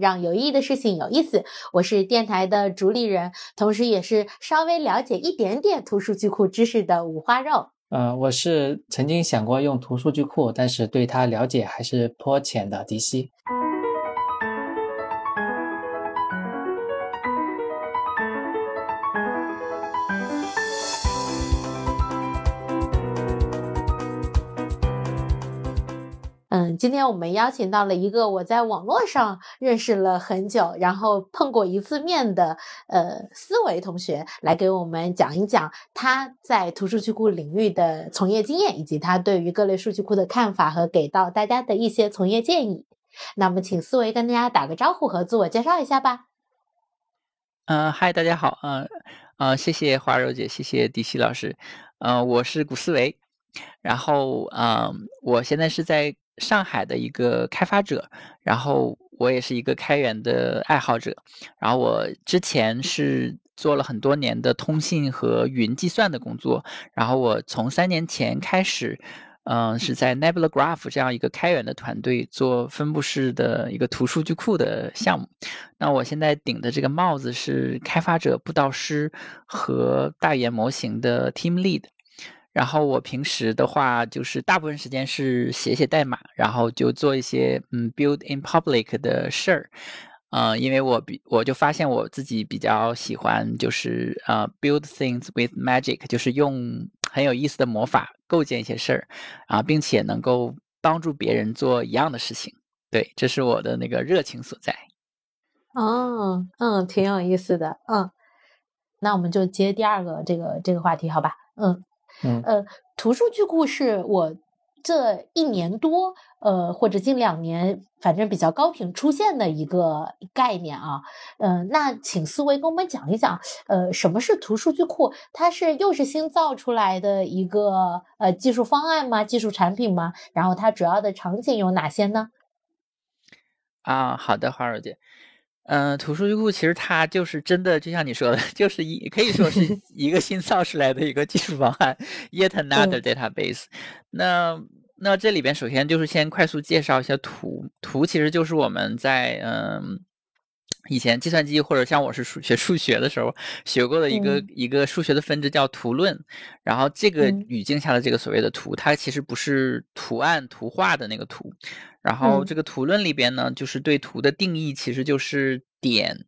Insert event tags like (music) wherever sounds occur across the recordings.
让有意义的事情有意思。我是电台的主理人，同时也是稍微了解一点点图数据库知识的五花肉。呃，我是曾经想过用图数据库，但是对它了解还是颇浅的迪西。今天我们邀请到了一个我在网络上认识了很久，然后碰过一次面的呃思维同学，来给我们讲一讲他在图数据库领域的从业经验，以及他对于各类数据库的看法和给到大家的一些从业建议。那么，请思维跟大家打个招呼和自我介绍一下吧。嗯，嗨，大家好，嗯，呃，谢谢花柔姐，谢谢迪西老师，嗯，我是古思维，然后，嗯，我现在是在。上海的一个开发者，然后我也是一个开源的爱好者，然后我之前是做了很多年的通信和云计算的工作，然后我从三年前开始，嗯，是在 Nebula Graph 这样一个开源的团队做分布式的一个图数据库的项目，那我现在顶的这个帽子是开发者、布道师和大语言模型的 Team Lead。然后我平时的话，就是大部分时间是写写代码，然后就做一些嗯 build in public 的事儿，嗯，因为我比我就发现我自己比较喜欢就是呃 build things with magic，就是用很有意思的魔法构建一些事儿，啊，并且能够帮助别人做一样的事情，对，这是我的那个热情所在。哦，嗯，挺有意思的，嗯，那我们就接第二个这个这个话题，好吧，嗯。嗯呃，图数据库是我这一年多，呃，或者近两年，反正比较高频出现的一个概念啊。嗯，那请思维跟我们讲一讲，呃，什么是图数据库？它是又是新造出来的一个呃技术方案吗？技术产品吗？然后它主要的场景有哪些呢？啊，好的，花儿姐。嗯，图数据库其实它就是真的，就像你说的，(laughs) 就是一可以说是 (laughs) 一个新造出来的一个技术方案，yet another database。那那这里边首先就是先快速介绍一下图，图其实就是我们在嗯以前计算机或者像我是数学数学的时候学过的一个一个数学的分支叫图论。然后这个语境下的这个所谓的图，它其实不是图案图画的那个图。然后这个图论里边呢，就是对图的定义，其实就是点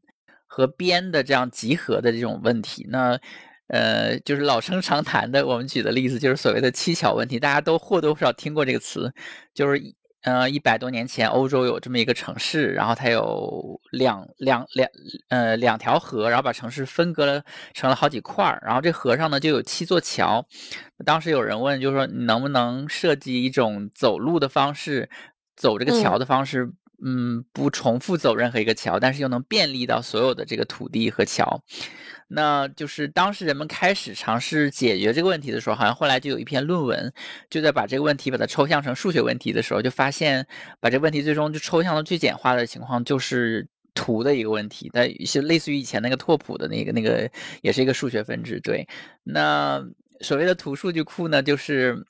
和边的这样集合的这种问题。那呃，就是老生常谈的，我们举的例子就是所谓的七巧问题，大家都或多或少听过这个词。就是呃，一百多年前，欧洲有这么一个城市，然后它有两两两呃两条河，然后把城市分割了成了好几块儿，然后这河上呢就有七座桥。当时有人问，就是说你能不能设计一种走路的方式？走这个桥的方式，嗯，不重复走任何一个桥，但是又能便利到所有的这个土地和桥。那就是当时人们开始尝试解决这个问题的时候，好像后来就有一篇论文，就在把这个问题把它抽象成数学问题的时候，就发现把这个问题最终就抽象到最简化的情况就是图的一个问题。它是类似于以前那个拓扑的那个那个，也是一个数学分支。对，那所谓的图数据库呢，就是。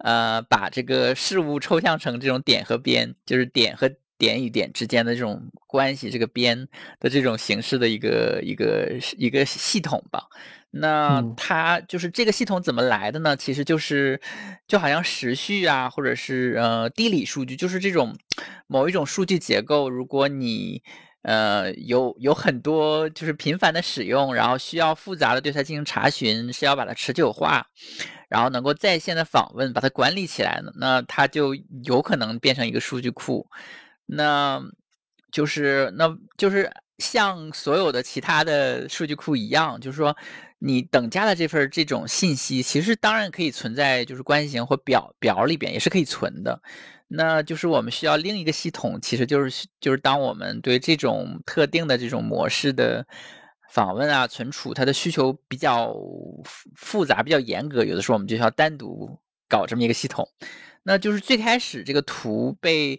呃，把这个事物抽象成这种点和边，就是点和点与点之间的这种关系，这个边的这种形式的一个一个一个系统吧。那它就是这个系统怎么来的呢？其实就是就好像时序啊，或者是呃地理数据，就是这种某一种数据结构，如果你呃有有很多就是频繁的使用，然后需要复杂的对它进行查询，是要把它持久化。然后能够在线的访问，把它管理起来呢，那它就有可能变成一个数据库。那就是，那就是像所有的其他的数据库一样，就是说，你等价的这份这种信息，其实当然可以存在，就是关系型或表表里边也是可以存的。那就是我们需要另一个系统，其实就是就是当我们对这种特定的这种模式的。访问啊，存储它的需求比较复杂，比较严格，有的时候我们就需要单独搞这么一个系统。那就是最开始这个图被，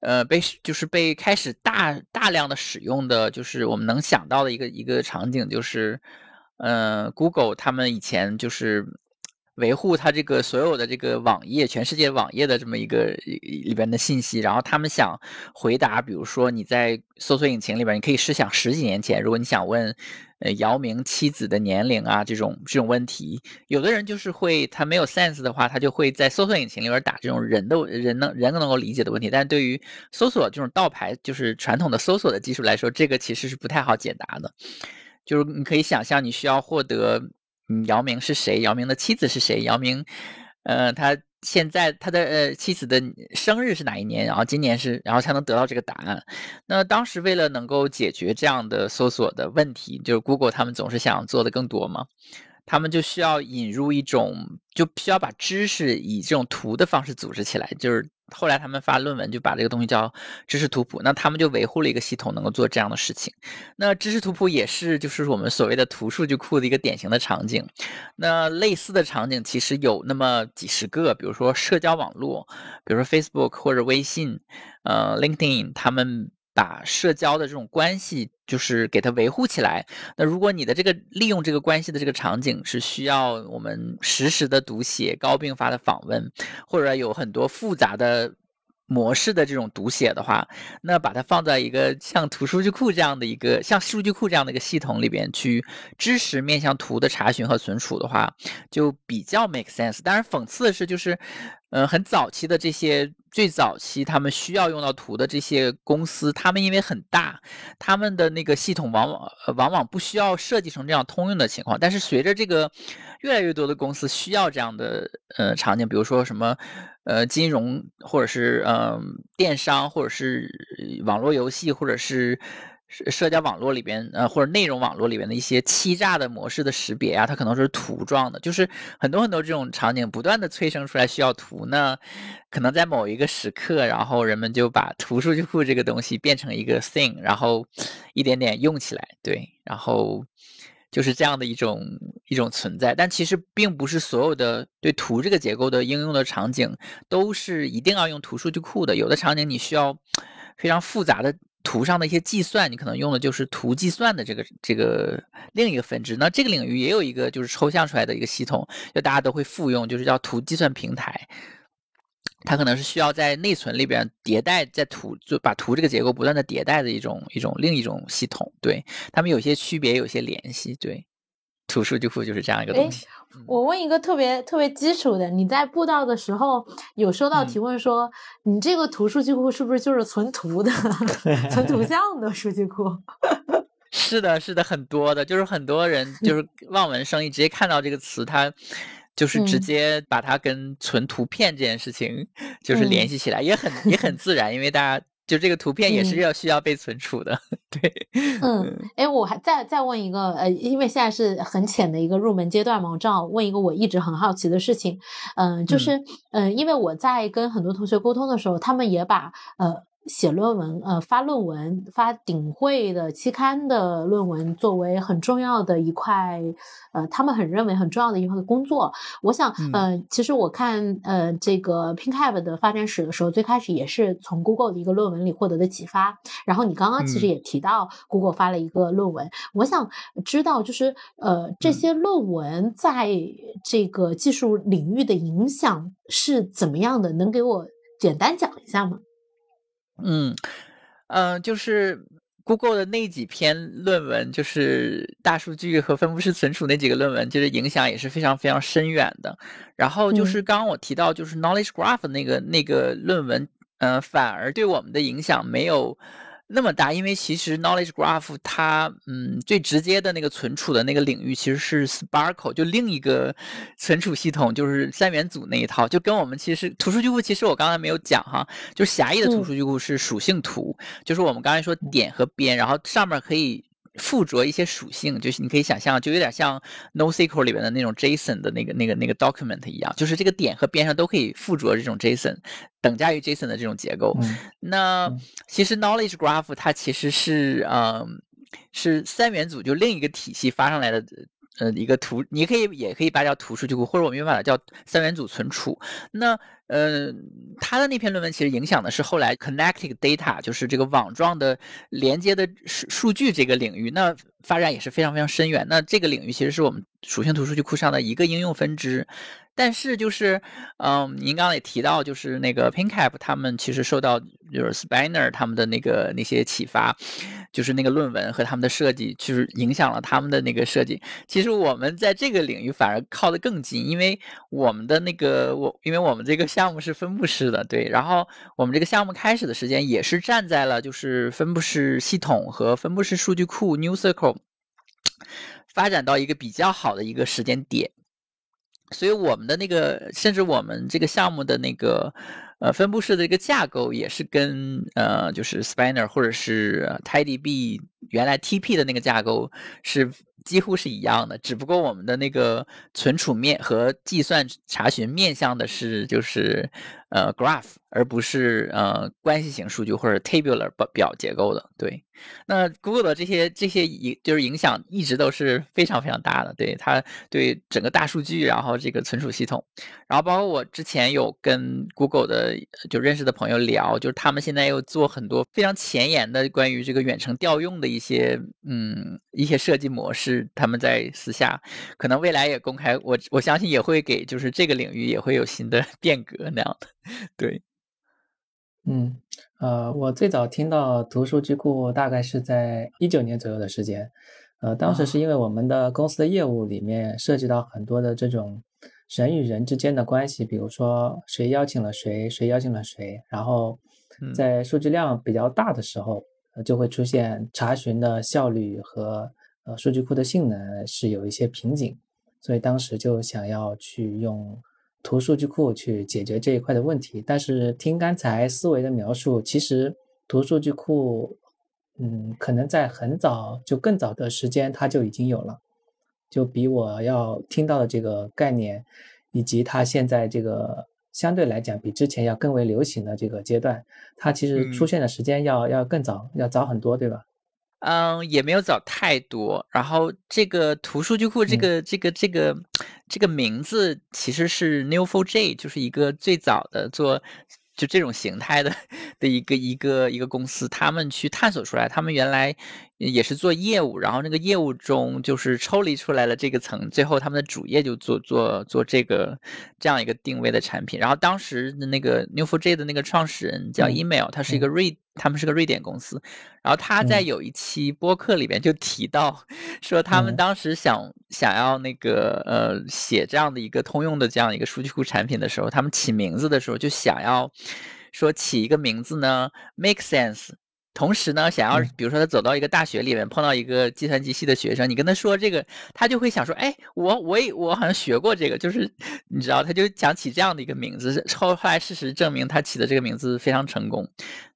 呃，被就是被开始大大量的使用的就是我们能想到的一个一个场景，就是，呃，Google 他们以前就是，维护它这个所有的这个网页，全世界网页的这么一个里边的信息。然后他们想回答，比如说你在搜索引擎里边，你可以试想十几年前，如果你想问。呃，姚明妻子的年龄啊，这种这种问题，有的人就是会，他没有 sense 的话，他就会在搜索引擎里边打这种人的人能人能够理解的问题。但对于搜索这种倒排，就是传统的搜索的技术来说，这个其实是不太好解答的。就是你可以想象，你需要获得，嗯，姚明是谁？姚明的妻子是谁？姚明，呃，他。现在他的呃妻子的生日是哪一年？然后今年是，然后才能得到这个答案。那当时为了能够解决这样的搜索的问题，就是 Google 他们总是想做的更多嘛，他们就需要引入一种，就需要把知识以这种图的方式组织起来，就是。后来他们发论文就把这个东西叫知识图谱，那他们就维护了一个系统能够做这样的事情。那知识图谱也是就是我们所谓的图数据库的一个典型的场景。那类似的场景其实有那么几十个，比如说社交网络，比如说 Facebook 或者微信，呃，LinkedIn，他们。把社交的这种关系，就是给它维护起来。那如果你的这个利用这个关系的这个场景是需要我们实时的读写、高并发的访问，或者有很多复杂的模式的这种读写的话，那把它放在一个像图数据库这样的一个像数据库这样的一个系统里边去支持面向图的查询和存储的话，就比较 make sense。当然，讽刺的是，就是。嗯，很早期的这些最早期他们需要用到图的这些公司，他们因为很大，他们的那个系统往往往往不需要设计成这样通用的情况。但是随着这个越来越多的公司需要这样的呃场景，比如说什么呃金融，或者是嗯电商，或者是网络游戏，或者是。社社交网络里边，呃，或者内容网络里边的一些欺诈的模式的识别啊，它可能是图状的，就是很多很多这种场景不断的催生出来需要图，那可能在某一个时刻，然后人们就把图数据库这个东西变成一个 thing，然后一点点用起来，对，然后就是这样的一种一种存在，但其实并不是所有的对图这个结构的应用的场景都是一定要用图数据库的，有的场景你需要非常复杂的。图上的一些计算，你可能用的就是图计算的这个这个另一个分支。那这个领域也有一个就是抽象出来的一个系统，就大家都会复用，就是叫图计算平台。它可能是需要在内存里边迭代，在图就把图这个结构不断的迭代的一种一种另一种系统。对它们有些区别，有些联系。对，图数据库就是这样一个东西。我问一个特别特别基础的，你在布道的时候有收到提问说，你这个图数据库是不是就是存图的、(laughs) 存图像的数据库？(laughs) 是的，是的，很多的，就是很多人 (laughs) 就是望文生义，直接看到这个词，他就是直接把它跟存图片这件事情就是联系起来，也很也很自然，因为大家。就这个图片也是要需要被存储的，(laughs) 对。嗯，哎，我还再再问一个，呃，因为现在是很浅的一个入门阶段嘛，我正好问一个我一直很好奇的事情，嗯，就是，嗯，因为我在跟很多同学沟通的时候，他们也把，呃。写论文，呃，发论文，发顶会的期刊的论文，作为很重要的一块，呃，他们很认为很重要的一块工作。我想，呃，其实我看，呃，这个 PinkCap 的发展史的时候，最开始也是从 Google 的一个论文里获得的启发。然后你刚刚其实也提到，Google 发了一个论文，我想知道，就是，呃，这些论文在这个技术领域的影响是怎么样的？能给我简单讲一下吗？嗯，嗯，就是 Google 的那几篇论文，就是大数据和分布式存储那几个论文，就是影响也是非常非常深远的。然后就是刚刚我提到，就是 Knowledge Graph 那个那个论文，嗯，反而对我们的影响没有。那么大，因为其实 Knowledge Graph 它，嗯，最直接的那个存储的那个领域其实是 Sparkle，就另一个存储系统，就是三元组那一套，就跟我们其实图数据库，其实我刚才没有讲哈，就狭义的图数据库是属性图，就是我们刚才说点和边，然后上面可以。附着一些属性，就是你可以想象，就有点像 NoSQL 里边的那种 JSON 的那个、那个、那个 document 一样，就是这个点和边上都可以附着这种 JSON，等价于 JSON 的这种结构。那其实 Knowledge Graph 它其实是，嗯，是三元组就另一个体系发上来的。呃，一个图，你可以也可以把它叫图数据库，或者我们又把它叫三元组存储。那，呃，他的那篇论文其实影响的是后来 connected data，就是这个网状的连接的数数据这个领域。那发展也是非常非常深远。那这个领域其实是我们属性图数据库上的一个应用分支。但是就是，嗯，您刚刚也提到，就是那个 PinCap 他们其实受到就是 Spiner 他们的那个那些启发，就是那个论文和他们的设计，就是影响了他们的那个设计。其实我们在这个领域反而靠得更近，因为我们的那个我，因为我们这个项目是分布式的，对，然后我们这个项目开始的时间也是站在了就是分布式系统和分布式数据库 NewCircle 发展到一个比较好的一个时间点。所以我们的那个，甚至我们这个项目的那个，呃，分布式的一个架构，也是跟呃，就是 Spanner 或者是 TidyB 原来 TP 的那个架构是。几乎是一样的，只不过我们的那个存储面和计算查询面向的是就是呃 graph，而不是呃关系型数据或者 tabular 表表结构的。对，那 Google 的这些这些影就是影响一直都是非常非常大的，对它对整个大数据，然后这个存储系统，然后包括我之前有跟 Google 的就认识的朋友聊，就是他们现在又做很多非常前沿的关于这个远程调用的一些嗯一些设计模式。他们在私下，可能未来也公开，我我相信也会给，就是这个领域也会有新的 (laughs) 变革那样的。(laughs) 对，嗯，呃，我最早听到图数据库大概是在一九年左右的时间，呃，当时是因为我们的公司的业务里面涉及到很多的这种人与人之间的关系，比如说谁邀请了谁，谁邀请了谁，然后在数据量比较大的时候，就会出现查询的效率和。呃，数据库的性能是有一些瓶颈，所以当时就想要去用图数据库去解决这一块的问题。但是听刚才思维的描述，其实图数据库，嗯，可能在很早就更早的时间它就已经有了，就比我要听到的这个概念，以及它现在这个相对来讲比之前要更为流行的这个阶段，它其实出现的时间要要更早，要早很多，对吧？嗯，也没有找太多。然后这个图数据库，这个这个这个这个名字其实是 Neo4j，就是一个最早的做就这种形态的的一个一个一个公司，他们去探索出来。他们原来也是做业务，然后那个业务中就是抽离出来了这个层，最后他们的主业就做做做这个这样一个定位的产品。然后当时的那个 Neo4j 的那个创始人叫 Email，他是一个瑞。他们是个瑞典公司，然后他在有一期播客里边就提到，说他们当时想想要那个呃写这样的一个通用的这样一个数据库产品的时候，他们起名字的时候就想要说起一个名字呢 make sense，同时呢想要比如说他走到一个大学里面碰到一个计算机系的学生，你跟他说这个，他就会想说，哎，我我也我好像学过这个，就是你知道，他就想起这样的一个名字，后后来事实证明他起的这个名字非常成功。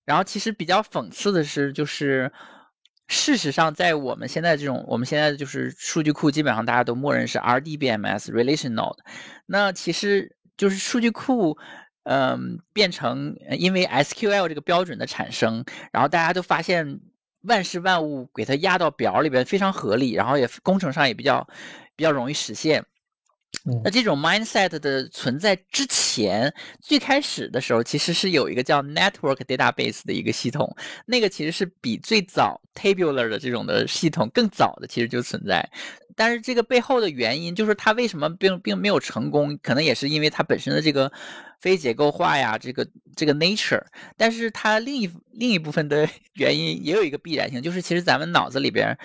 然后其实比较讽刺的是，就是事实上，在我们现在这种，我们现在就是数据库，基本上大家都默认是 RDBMS relational 的。那其实就是数据库，嗯，变成因为 SQL 这个标准的产生，然后大家都发现万事万物给它压到表里边非常合理，然后也工程上也比较比较容易实现。那这种 mindset 的存在之前，最开始的时候其实是有一个叫 network database 的一个系统，那个其实是比最早 tabular 的这种的系统更早的，其实就存在。但是这个背后的原因，就是它为什么并并没有成功，可能也是因为它本身的这个非结构化呀，这个这个 nature。但是它另一另一部分的 (laughs) 原因也有一个必然性，就是其实咱们脑子里边。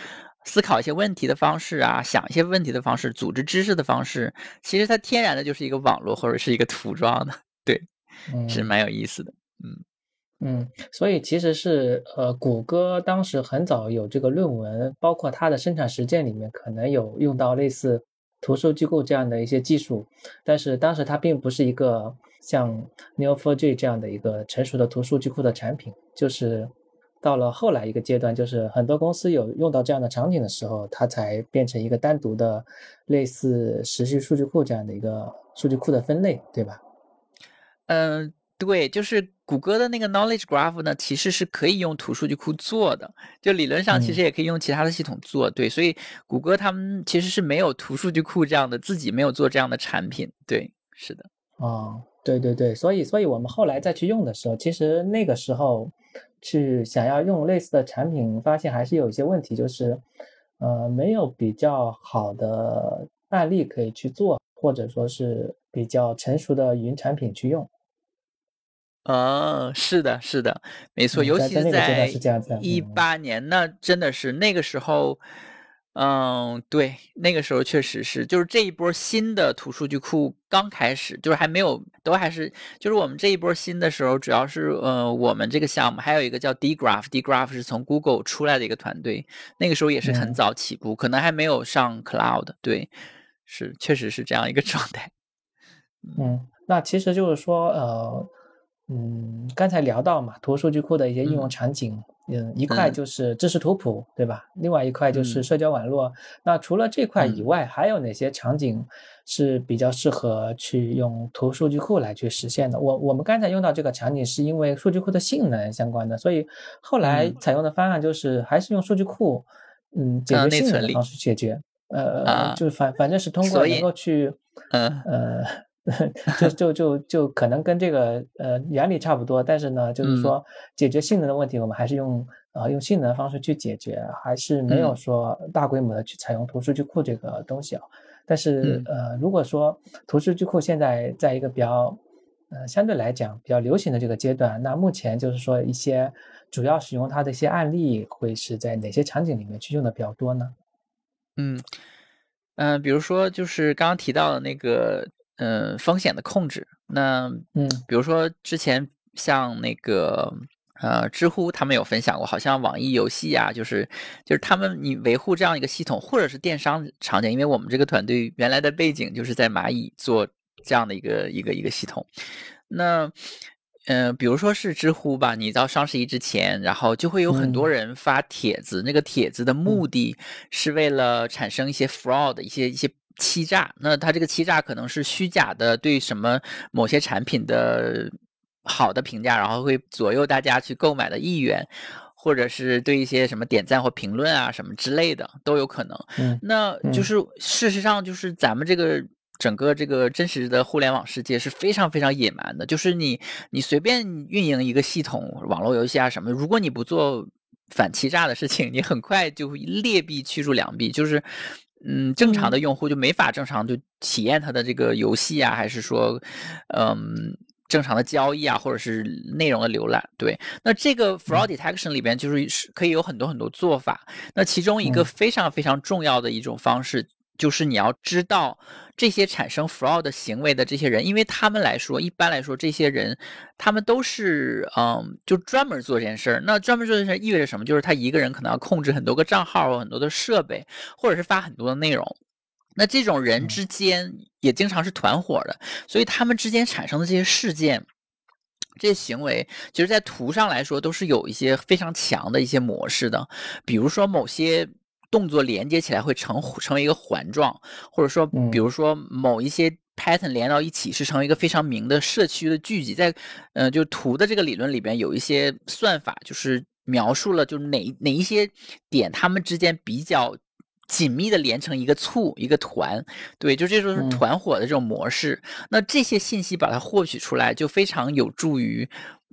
思考一些问题的方式啊，想一些问题的方式，组织知识的方式，其实它天然的就是一个网络或者是一个图状的，对，是蛮有意思的，嗯嗯，所以其实是呃，谷歌当时很早有这个论文，包括它的生产实践里面可能有用到类似图书机构这样的一些技术，但是当时它并不是一个像 Neo4j 这样的一个成熟的图数据库的产品，就是。到了后来一个阶段，就是很多公司有用到这样的场景的时候，它才变成一个单独的类似时序数据库这样的一个数据库的分类，对吧？嗯，对，就是谷歌的那个 Knowledge Graph 呢，其实是可以用图数据库做的，就理论上其实也可以用其他的系统做。对，所以谷歌他们其实是没有图数据库这样的，自己没有做这样的产品。对，是的。哦，对对对，所以所以我们后来再去用的时候，其实那个时候。去想要用类似的产品，发现还是有一些问题，就是，呃，没有比较好的案例可以去做，或者说是比较成熟的云产品去用。嗯，是的，是的，没错，尤其是在一八年，那真的是那个时候。嗯，对，那个时候确实是，就是这一波新的图数据库刚开始，就是还没有，都还是，就是我们这一波新的时候，主要是，呃，我们这个项目还有一个叫 DGraph，DGraph 是从 Google 出来的一个团队，那个时候也是很早起步，可能还没有上 Cloud，对，是，确实是这样一个 (laughs) 状态。嗯，那其实就是说，呃，嗯，刚才聊到嘛，图数据库的一些应用场景。嗯，一块就是知识图谱，对吧？另外一块就是社交网络。那除了这块以外，还有哪些场景是比较适合去用图数据库来去实现的？我我们刚才用到这个场景，是因为数据库的性能相关的，所以后来采用的方案就是还是用数据库，嗯，解决性能的方式解决。呃，就反反正是通过能够去，嗯呃。(laughs) 就就就就可能跟这个呃原理差不多，但是呢，就是说解决性能的问题，我们还是用呃用性能的方式去解决，还是没有说大规模的去采用图数据库这个东西啊。但是呃，如果说图数据库现在在一个比较呃相对来讲比较流行的这个阶段，那目前就是说一些主要使用它的一些案例会是在哪些场景里面去用的比较多呢？嗯嗯，比如说就是刚刚提到的那个。嗯，风险的控制。那嗯，比如说之前像那个呃，知乎他们有分享过，好像网易游戏啊，就是就是他们你维护这样一个系统，或者是电商场景，因为我们这个团队原来的背景就是在蚂蚁做这样的一个一个一个系统。那嗯，比如说是知乎吧，你到双十一之前，然后就会有很多人发帖子，那个帖子的目的是为了产生一些 fraud，一些一些。欺诈，那他这个欺诈可能是虚假的，对什么某些产品的好的评价，然后会左右大家去购买的意愿，或者是对一些什么点赞或评论啊什么之类的都有可能。嗯，那就是事实上就是咱们这个整个这个真实的互联网世界是非常非常野蛮的，就是你你随便运营一个系统，网络游戏啊什么，如果你不做反欺诈的事情，你很快就会劣币驱逐良币，就是。嗯，正常的用户就没法正常就体验它的这个游戏啊，还是说，嗯，正常的交易啊，或者是内容的浏览。对，那这个 fraud detection 里边就是是可以有很多很多做法。那其中一个非常非常重要的一种方式。就是你要知道这些产生 fraud 行为的这些人，因为他们来说，一般来说，这些人他们都是嗯，就专门做这件事儿。那专门做这件事意味着什么？就是他一个人可能要控制很多个账号、很多的设备，或者是发很多的内容。那这种人之间也经常是团伙的，所以他们之间产生的这些事件、这些行为，其实，在图上来说都是有一些非常强的一些模式的，比如说某些。动作连接起来会成成为一个环状，或者说，比如说某一些 pattern 连到一起是成为一个非常明的社区的聚集，在，呃，就图的这个理论里边有一些算法，就是描述了就是哪哪一些点它们之间比较紧密的连成一个簇一个团，对，就这种团伙的这种模式。那这些信息把它获取出来，就非常有助于。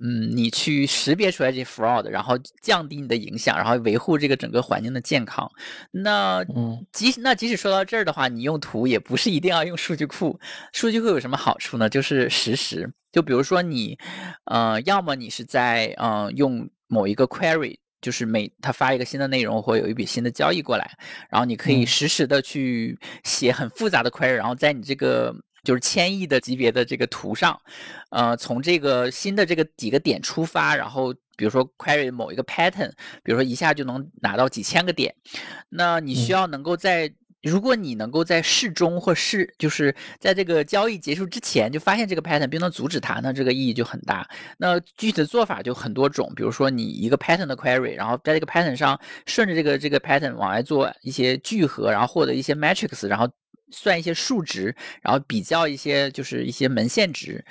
嗯，你去识别出来这 fraud，然后降低你的影响，然后维护这个整个环境的健康。那嗯，即使那即使说到这儿的话，你用图也不是一定要用数据库。数据库有什么好处呢？就是实时。就比如说你，呃，要么你是在嗯用某一个 query，就是每他发一个新的内容或有一笔新的交易过来，然后你可以实时的去写很复杂的 query，然后在你这个。就是千亿的级别的这个图上，呃，从这个新的这个几个点出发，然后比如说 query 某一个 pattern，比如说一下就能拿到几千个点，那你需要能够在，如果你能够在市中或市，就是在这个交易结束之前就发现这个 pattern 并能阻止它，那这个意义就很大。那具体的做法就很多种，比如说你一个 pattern 的 query，然后在这个 pattern 上顺着这个这个 pattern 往外做一些聚合，然后获得一些 matrix，然后。算一些数值，然后比较一些就是一些门限值，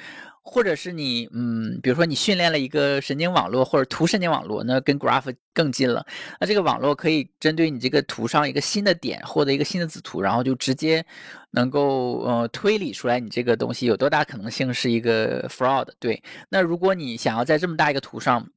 或者是你嗯，比如说你训练了一个神经网络或者图神经网络，那跟 graph 更近了。那这个网络可以针对你这个图上一个新的点，获得一个新的子图，然后就直接能够呃推理出来你这个东西有多大可能性是一个 fraud。对，那如果你想要在这么大一个图上，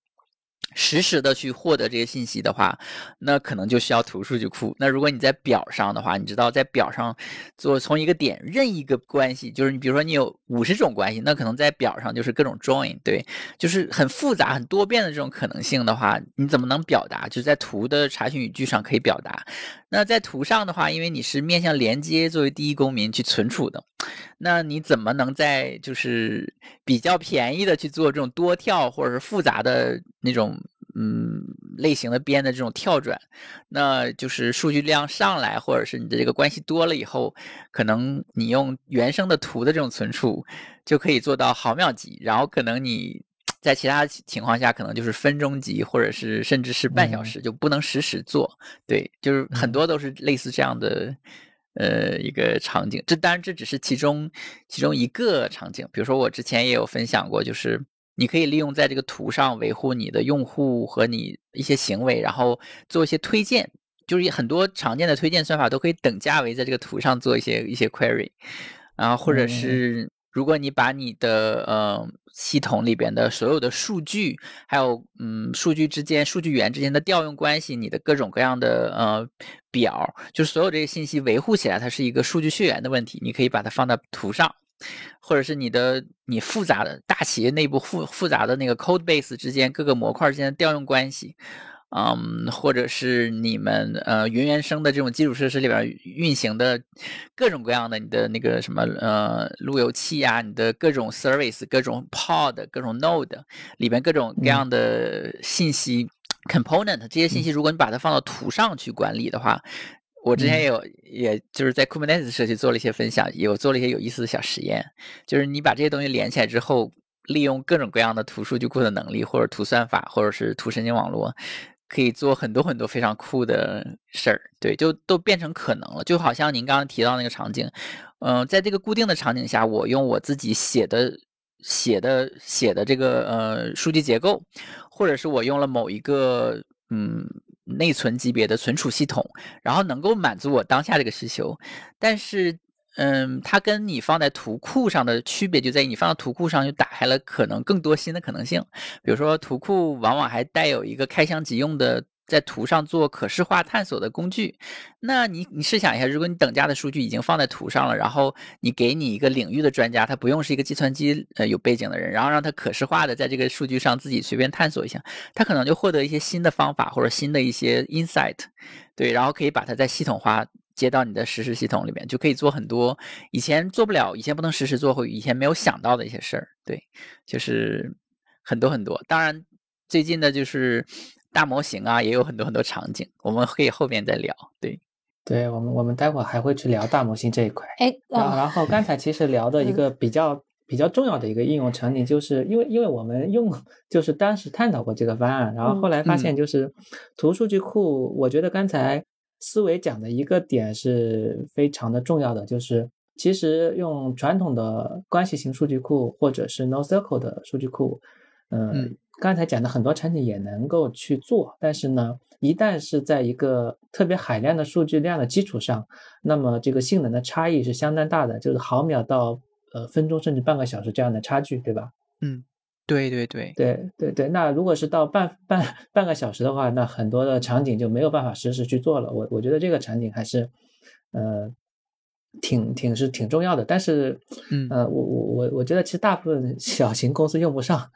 实时的去获得这些信息的话，那可能就需要图数据库。那如果你在表上的话，你知道在表上做从一个点任意一个关系，就是你比如说你有五十种关系，那可能在表上就是各种 join，对，就是很复杂、很多变的这种可能性的话，你怎么能表达？就是在图的查询语句上可以表达。那在图上的话，因为你是面向连接作为第一公民去存储的，那你怎么能在就是比较便宜的去做这种多跳或者是复杂的那种嗯类型的边的这种跳转？那就是数据量上来，或者是你的这个关系多了以后，可能你用原生的图的这种存储就可以做到毫秒级，然后可能你。在其他情况下，可能就是分钟级，或者是甚至是半小时，就不能实时做。对，就是很多都是类似这样的，呃，一个场景。这当然这只是其中其中一个场景。比如说我之前也有分享过，就是你可以利用在这个图上维护你的用户和你一些行为，然后做一些推荐。就是很多常见的推荐算法都可以等价为在这个图上做一些一些 query，然后或者是。如果你把你的呃系统里边的所有的数据，还有嗯数据之间、数据源之间的调用关系，你的各种各样的呃表，就所有这些信息维护起来，它是一个数据血缘的问题，你可以把它放到图上，或者是你的你复杂的大企业内部复复杂的那个 code base 之间各个模块之间的调用关系。嗯，或者是你们呃云原生的这种基础设施里边运行的各种各样的你的那个什么呃路由器啊，你的各种 service、各种 pod、各种 node 里边各种各样的信息 component，这些信息如果你把它放到图上去管理的话，我之前也有也就是在 Kubernetes 社区做了一些分享，有做了一些有意思的小实验，就是你把这些东西连起来之后，利用各种各样的图数据库的能力，或者图算法，或者是图神经网络。可以做很多很多非常酷的事儿，对，就都变成可能了。就好像您刚刚提到那个场景，嗯，在这个固定的场景下，我用我自己写的、写的、写的这个呃数据结构，或者是我用了某一个嗯内存级别的存储系统，然后能够满足我当下这个需求，但是。嗯，它跟你放在图库上的区别就在于，你放到图库上就打开了可能更多新的可能性。比如说，图库往往还带有一个开箱即用的，在图上做可视化探索的工具。那你你试想一下，如果你等价的数据已经放在图上了，然后你给你一个领域的专家，他不用是一个计算机呃有背景的人，然后让他可视化的在这个数据上自己随便探索一下，他可能就获得一些新的方法或者新的一些 insight，对，然后可以把它再系统化。接到你的实时系统里面，就可以做很多以前做不了、以前不能实时做或以前没有想到的一些事儿。对，就是很多很多。当然，最近的就是大模型啊，也有很多很多场景，我们可以后边再聊。对，对我们我们待会儿还会去聊大模型这一块。哎，然后刚 (laughs) 才其实聊的一个比较比较重要的一个应用场景，就是因为因为我们用就是当时探讨过这个方案，然后后来发现就是图数据库，我觉得刚才。思维讲的一个点是非常的重要的，就是其实用传统的关系型数据库或者是 NoSQL 的数据库，嗯，刚才讲的很多场景也能够去做，但是呢，一旦是在一个特别海量的数据量的基础上，那么这个性能的差异是相当大的，就是毫秒到呃分钟甚至半个小时这样的差距，对吧？嗯。对对对对对对，那如果是到半半半个小时的话，那很多的场景就没有办法实时去做了。我我觉得这个场景还是，呃，挺挺是挺重要的。但是，嗯呃，我我我我觉得其实大部分小型公司用不上，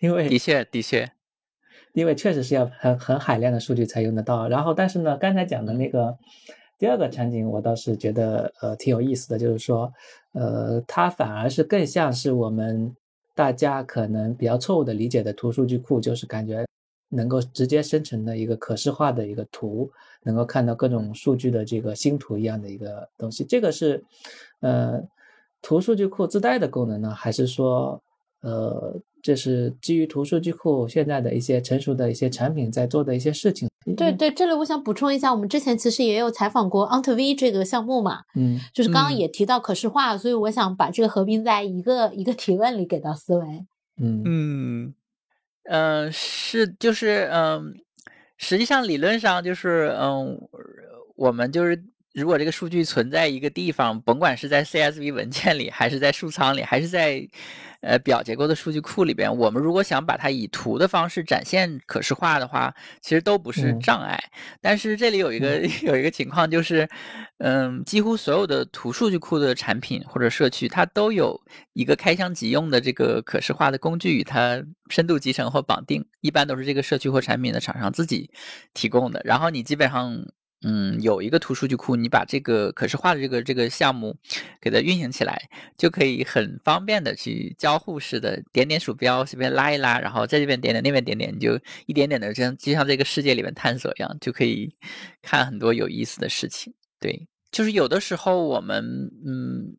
因为的确的确，(laughs) 因为确实是要很很海量的数据才用得到。然后，但是呢，刚才讲的那个第二个场景，我倒是觉得呃挺有意思的，就是说，呃，它反而是更像是我们。大家可能比较错误的理解的图数据库，就是感觉能够直接生成的一个可视化的一个图，能够看到各种数据的这个星图一样的一个东西。这个是，呃，图数据库自带的功能呢，还是说，呃？这是基于图数据库现在的一些成熟的一些产品在做的一些事情。对对，这里我想补充一下，我们之前其实也有采访过 OntoV 这个项目嘛，嗯，就是刚刚也提到可视化，所以我想把这个合并在一个一个提问里给到思维。嗯嗯嗯，是就是嗯，实际上理论上就是嗯，我们就是如果这个数据存在一个地方，甭管是在 CSV 文件里，还是在数仓里，还是在呃表结构的数据库里边，我们如果想把它以图的方式展现可视化的话，其实都不是障碍。但是这里有一个 (laughs) 有一个情况就是，嗯，几乎所有的图数据库的产品或者社区，它都有一个开箱即用的这个可视化的工具与它深度集成或绑定，一般都是这个社区或产品的厂商自己提供的。然后你基本上。嗯，有一个图数据库，你把这个可视化的这个这个项目给它运行起来，就可以很方便的去交互式的点点鼠标，随便拉一拉，然后在这边点点，那边点点，你就一点点的这样，就像这个世界里面探索一样，就可以看很多有意思的事情。对，就是有的时候我们嗯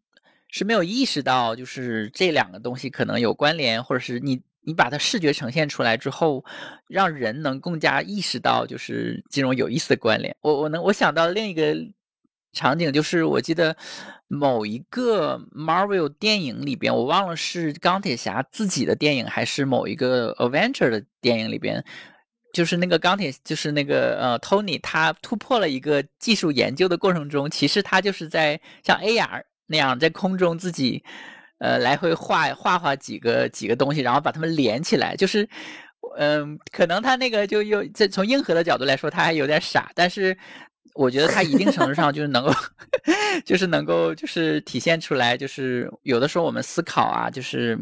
是没有意识到，就是这两个东西可能有关联，或者是你。你把它视觉呈现出来之后，让人能更加意识到就是这种有意思的关联。我我能我想到另一个场景，就是我记得某一个 Marvel 电影里边，我忘了是钢铁侠自己的电影还是某一个 Avenger 的电影里边，就是那个钢铁，就是那个呃 Tony，他突破了一个技术研究的过程中，其实他就是在像 AR 那样在空中自己。呃，来回画画画几个几个东西，然后把它们连起来，就是，嗯，可能他那个就又这从硬核的角度来说，他还有点傻，但是我觉得他一定程度上就是能够，(laughs) 就是能够就是体现出来，就是有的时候我们思考啊，就是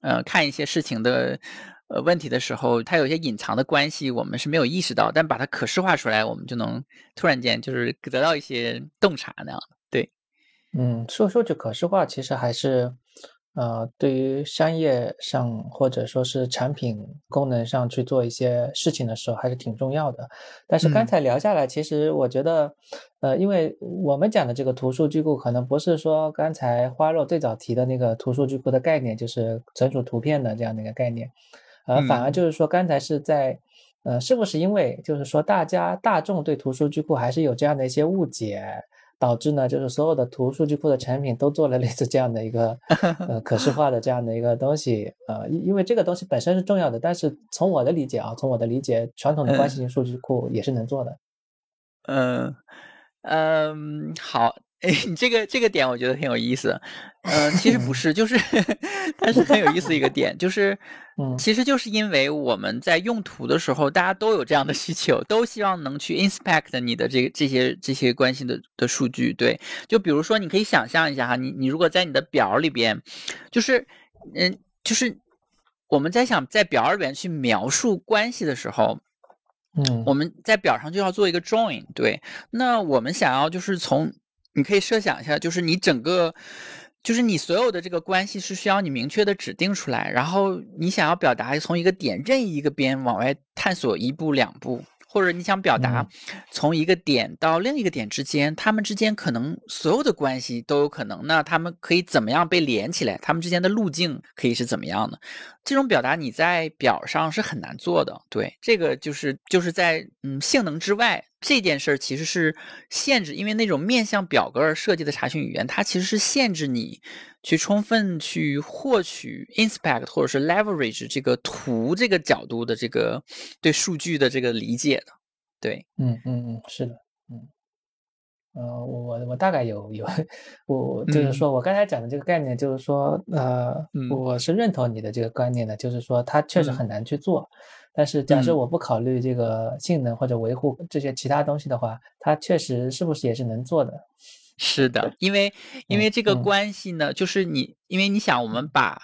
呃看一些事情的呃问题的时候，它有些隐藏的关系，我们是没有意识到，但把它可视化出来，我们就能突然间就是得到一些洞察那样的。对，嗯，说数据可视化其实还是。呃，对于商业上或者说是产品功能上去做一些事情的时候，还是挺重要的。但是刚才聊下来，其实我觉得，呃，因为我们讲的这个图数据库，可能不是说刚才花肉最早提的那个图数据库的概念，就是存储图片的这样的一个概念，呃，反而就是说刚才是在，呃，是不是因为就是说大家大众对图数据库还是有这样的一些误解？导致呢，就是所有的图数据库的产品都做了类似这样的一个呃可视化的这样的一个东西，呃，因因为这个东西本身是重要的，但是从我的理解啊，从我的理解，传统的关系型数据库也是能做的。嗯嗯，好。哎，你这个这个点我觉得挺有意思，嗯，其实不是，就是 (laughs) 它是很有意思一个点，就是，(laughs) 嗯，其实就是因为我们在用途的时候，大家都有这样的需求，都希望能去 inspect 你的这个这些这些关系的的数据，对，就比如说你可以想象一下哈，你你如果在你的表里边，就是，嗯，就是我们在想在表里边去描述关系的时候，嗯，我们在表上就要做一个 drawing，对，那我们想要就是从你可以设想一下，就是你整个，就是你所有的这个关系是需要你明确的指定出来，然后你想要表达从一个点任意一个边往外探索一步两步。或者你想表达，从一个点到另一个点之间，他们之间可能所有的关系都有可能。那他们可以怎么样被连起来？他们之间的路径可以是怎么样的？这种表达你在表上是很难做的。对，这个就是就是在嗯性能之外，这件事儿其实是限制，因为那种面向表格而设计的查询语言，它其实是限制你。去充分去获取 inspect 或者是 leverage 这个图这个角度的这个对数据的这个理解的，对，嗯嗯嗯，是的，呃，我我大概有有，(laughs) 我就是说我刚才讲的这个概念，就是说，呃，我是认同你的这个观念的，就是说它确实很难去做，但是假设我不考虑这个性能或者维护这些其他东西的话，它确实是不是也是能做的？是的，因为因为这个关系呢，就是你，因为你想，我们把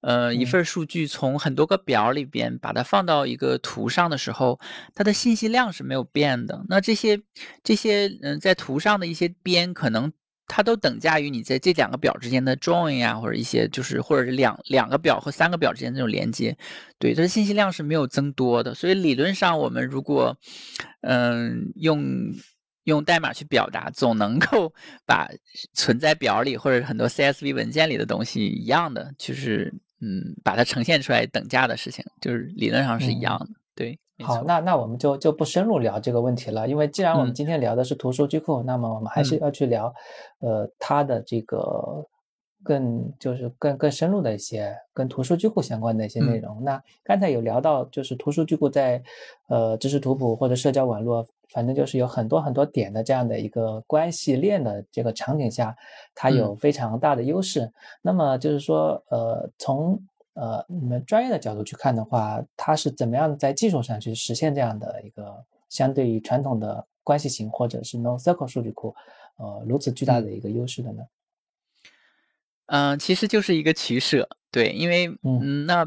呃一份数据从很多个表里边把它放到一个图上的时候，它的信息量是没有变的。那这些这些嗯，在图上的一些边，可能它都等价于你在这两个表之间的 join 啊，或者一些就是或者是两两个表和三个表之间这种连接，对它的信息量是没有增多的。所以理论上，我们如果嗯用。用代码去表达，总能够把存在表里或者很多 CSV 文件里的东西一样的，就是嗯，把它呈现出来等价的事情，就是理论上是一样的。对，好，那那我们就就不深入聊这个问题了，因为既然我们今天聊的是图数据库，那么我们还是要去聊，呃，它的这个。更就是更更深入的一些跟图数据库相关的一些内容。那刚才有聊到，就是图数据库在呃知识图谱或者社交网络反正就是有很多很多点的这样的一个关系链的这个场景下，它有非常大的优势。那么就是说，呃，从呃你们专业的角度去看的话，它是怎么样在技术上去实现这样的一个相对于传统的关系型或者是 NoSQL 数据库，呃，如此巨大的一个优势的呢？嗯，其实就是一个取舍，对，因为嗯，那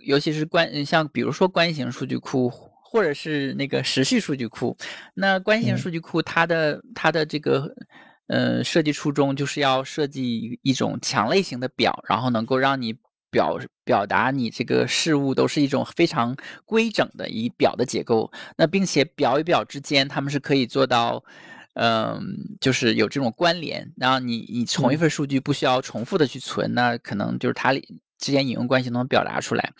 尤其是关像比如说关系型数据库。或者是那个时序数据库，那关系型数据库它的它的这个呃设计初衷就是要设计一种强类型的表，然后能够让你表表达你这个事物都是一种非常规整的以表的结构，那并且表与表之间他们是可以做到，嗯，就是有这种关联，然后你你同一份数据不需要重复的去存，那可能就是它里。之间引用关系能表达出来，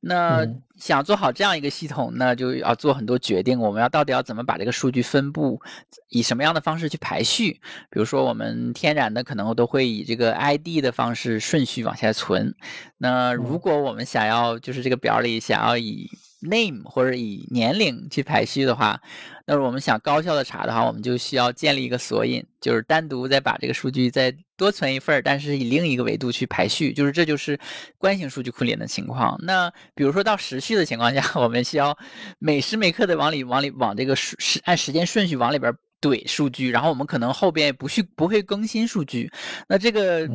那想做好这样一个系统，那就要做很多决定。我们要到底要怎么把这个数据分布，以什么样的方式去排序？比如说，我们天然的可能都会以这个 ID 的方式顺序往下存。那如果我们想要就是这个表里想要以 name 或者以年龄去排序的话，那我们想高效的查的话，我们就需要建立一个索引，就是单独再把这个数据再多存一份但是以另一个维度去排序，就是这就是关系数据库里的情况。那比如说到时序的情况下，(laughs) 我们需要每时每刻的往里往里往这个时时按时间顺序往里边怼数据，然后我们可能后边不去不会更新数据，那这个。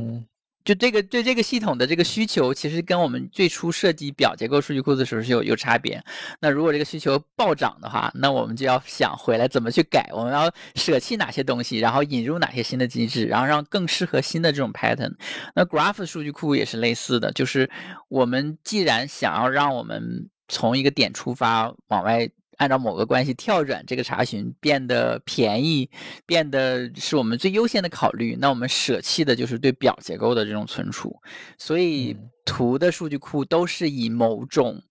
就这个对这个系统的这个需求，其实跟我们最初设计表结构数据库的时候是有有差别。那如果这个需求暴涨的话，那我们就要想回来怎么去改，我们要舍弃哪些东西，然后引入哪些新的机制，然后让更适合新的这种 pattern。那 Graph 数据库也是类似的，就是我们既然想要让我们从一个点出发往外。按照某个关系跳转这个查询变得便宜，变得是我们最优先的考虑。那我们舍弃的就是对表结构的这种存储，所以图的数据库都是以某种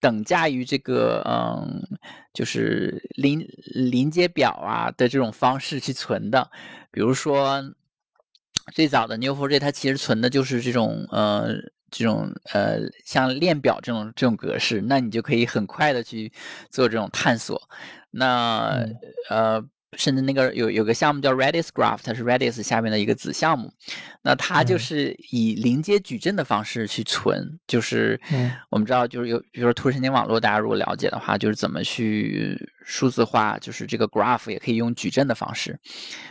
等价于这个嗯，就是临临接表啊的这种方式去存的。比如说最早的 Neo4j，它其实存的就是这种呃。这种呃，像链表这种这种格式，那你就可以很快的去做这种探索。那呃。甚至那个有有个项目叫 Redis Graph，它是 Redis 下面的一个子项目，那它就是以临接矩阵的方式去存，就是我们知道就是有，比如说图神经网络，大家如果了解的话，就是怎么去数字化，就是这个 Graph 也可以用矩阵的方式。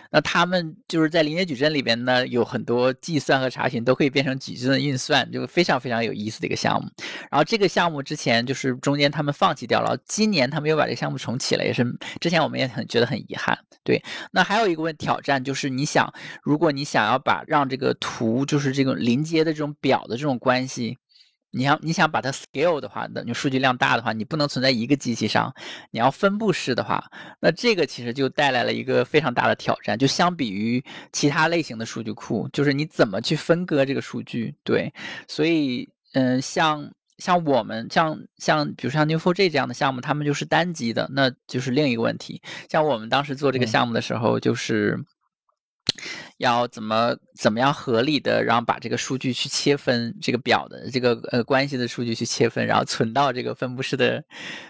那他们就是在临接矩阵里边呢，有很多计算和查询都可以变成矩阵的运算，就非常非常有意思的一个项目。然后这个项目之前就是中间他们放弃掉了，今年他们又把这个项目重启了，也是之前我们也很觉得很遗憾。对，那还有一个问挑战就是，你想，如果你想要把让这个图就是这种临接的这种表的这种关系，你想你想把它 scale 的话，那你数据量大的话，你不能存在一个机器上，你要分布式的话，那这个其实就带来了一个非常大的挑战。就相比于其他类型的数据库，就是你怎么去分割这个数据？对，所以嗯，像。像我们像像比如像 Neo4j 这样的项目，他们就是单机的，那就是另一个问题。像我们当时做这个项目的时候，就是。要怎么怎么样合理的然后把这个数据去切分这个表的这个呃关系的数据去切分，然后存到这个分布式的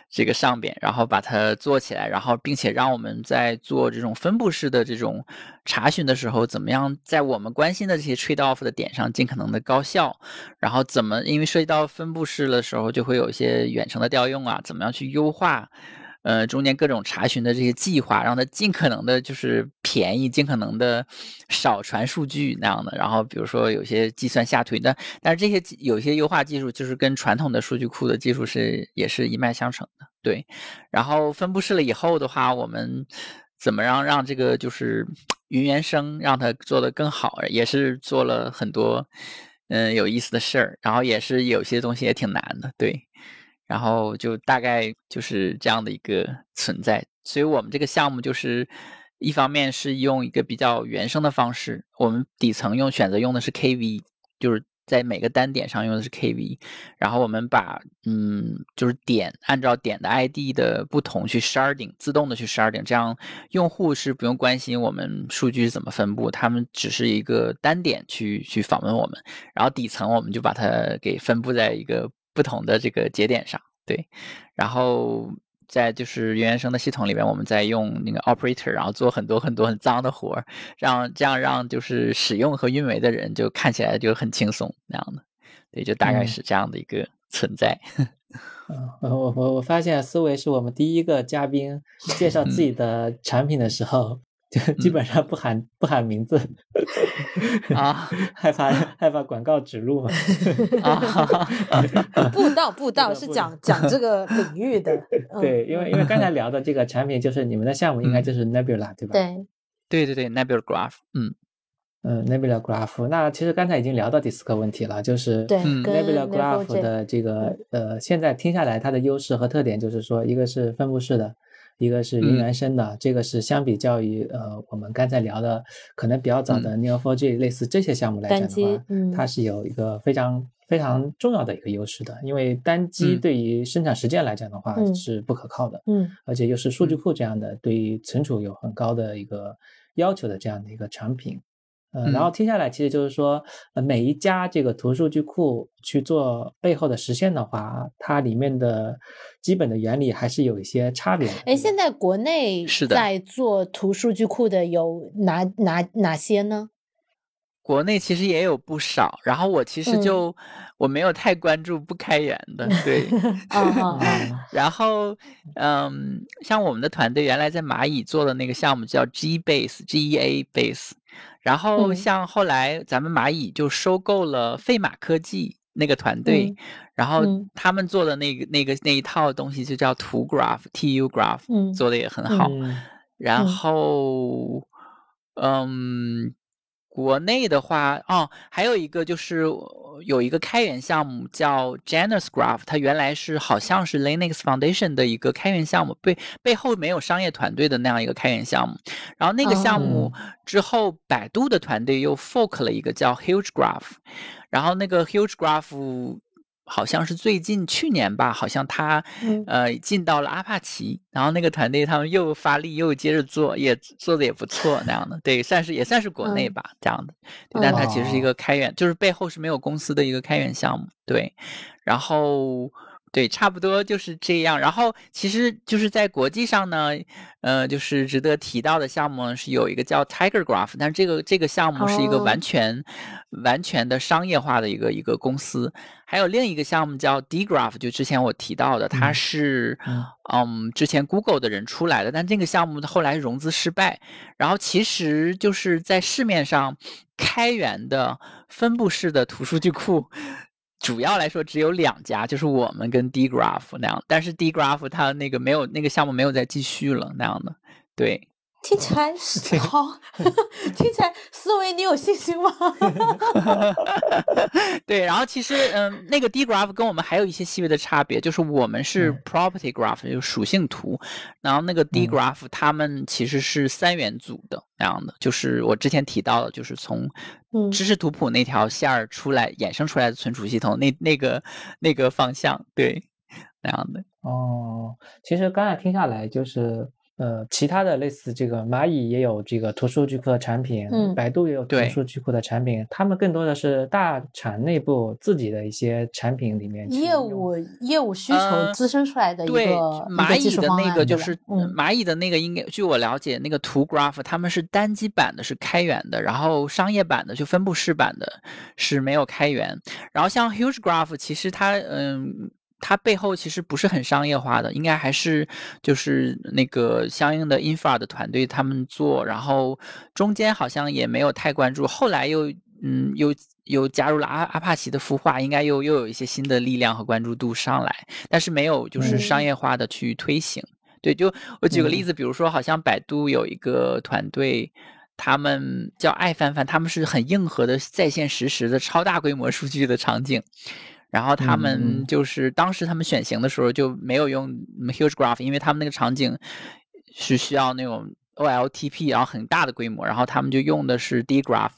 这个上边，然后把它做起来，然后并且让我们在做这种分布式的这种查询的时候，怎么样在我们关心的这些 trade off 的点上尽可能的高效，然后怎么因为涉及到分布式的时候，就会有一些远程的调用啊，怎么样去优化。呃，中间各种查询的这些计划，让它尽可能的就是便宜，尽可能的少传数据那样的。然后比如说有些计算下推，的但是这些有些优化技术就是跟传统的数据库的技术是也是一脉相承的。对，然后分布式了以后的话，我们怎么让让这个就是云原生让它做的更好，也是做了很多嗯有意思的事儿，然后也是有些东西也挺难的。对。然后就大概就是这样的一个存在，所以我们这个项目就是一方面是用一个比较原生的方式，我们底层用选择用的是 KV，就是在每个单点上用的是 KV，然后我们把嗯就是点按照点的 ID 的不同去 sharding，自动的去 sharding，这样用户是不用关心我们数据是怎么分布，他们只是一个单点去去访问我们，然后底层我们就把它给分布在一个。不同的这个节点上，对，然后在就是原生的系统里面，我们在用那个 operator，然后做很多很多很脏的活儿，让这样让就是使用和运维的人就看起来就很轻松那样的。对，就大概是这样的一个存在。嗯，(laughs) 我我我发现思维是我们第一个嘉宾介绍自己的产品的时候。就基本上不喊不喊名字啊，(laughs) 害怕害怕广告植入嘛啊，布道布道是讲讲这个领域的，(laughs) 对，因为因为刚才聊的这个产品就是你们的项目，应该就是 Nebula 对吧？对。对对对，Nebula Graph，嗯。嗯，Nebula Graph，那其实刚才已经聊到第四个问题了，就是对 Nebula Graph 的这个呃，现在听下来它的优势和特点就是说，一个是分布式的。一个是云原生的，这个是相比较于呃我们刚才聊的可能比较早的 Neo4j 类似这些项目来讲的话，它是有一个非常非常重要的一个优势的，因为单机对于生产实践来讲的话是不可靠的，嗯，而且又是数据库这样的对于存储有很高的一个要求的这样的一个产品。呃，然后听下来，其实就是说，呃，每一家这个图数据库去做背后的实现的话，它里面的基本的原理还是有一些差别。哎，现在国内是的在做图数据库的有哪哪哪些呢？国内其实也有不少，然后我其实就我没有太关注不开源的，对 (laughs) (laughs) 然后嗯，像我们的团队原来在蚂蚁做的那个项目叫 G Base G E A Base。然后像后来咱们蚂蚁就收购了费马科技那个团队，然后他们做的那个那个那一套东西就叫图 Graph T U Graph，做的也很好。然后，嗯。国内的话，哦，还有一个就是有一个开源项目叫 Janus Graph，它原来是好像是 Linux Foundation 的一个开源项目，背背后没有商业团队的那样一个开源项目。然后那个项目之后，百度的团队又 fork 了一个叫 Huge Graph，然后那个 Huge Graph。好像是最近去年吧，好像他呃进到了阿帕奇，然后那个团队他们又发力又接着做，也做的也不错那样的，对，算是也算是国内吧这样的，但它其实是一个开源，就是背后是没有公司的一个开源项目，对，然后。对，差不多就是这样。然后其实就是在国际上呢，呃，就是值得提到的项目是有一个叫 Tiger Graph，但是这个这个项目是一个完全完全的商业化的一个一个公司。还有另一个项目叫 D Graph，就之前我提到的，它是嗯之前 Google 的人出来的，但这个项目后来融资失败。然后其实就是在市面上开源的分布式的图数据库。主要来说只有两家，就是我们跟 D Graph 那样，但是 D Graph 它那个没有那个项目没有再继续了那样的，对。听起来是好，(laughs) 听起来思维你有信心吗？(laughs) 对，然后其实嗯，那个 D graph 跟我们还有一些细微的差别，就是我们是 property graph，就是属性图，然后那个 D graph 他们其实是三元组的那样的，就是我之前提到的，就是从知识图谱那条线儿出来衍生出来的存储系统，那那个那个方向，对，那样的。哦，其实刚才听下来就是。呃，其他的类似这个蚂蚁也有这个图数据库的产品，嗯，百度也有图数据库的产品，他们更多的是大厂内部自己的一些产品里面业务业务需求滋生出来的一个蚂蚁的那个就是蚂蚁的那个应该据我了解，那个图 graph 他们是单机版的是开源的，然后商业版的就分布式版的是没有开源，然后像 huge graph 其实它嗯。它背后其实不是很商业化的，应该还是就是那个相应的 infra 的团队他们做，然后中间好像也没有太关注，后来又嗯又又加入了阿阿帕奇的孵化，应该又又有一些新的力量和关注度上来，但是没有就是商业化的去推行。对，就我举个例子，比如说好像百度有一个团队，他们叫爱翻翻，他们是很硬核的在线实时的超大规模数据的场景。然后他们就是当时他们选型的时候就没有用 huge graph，因为他们那个场景是需要那种 OLTP，然后很大的规模，然后他们就用的是 D graph。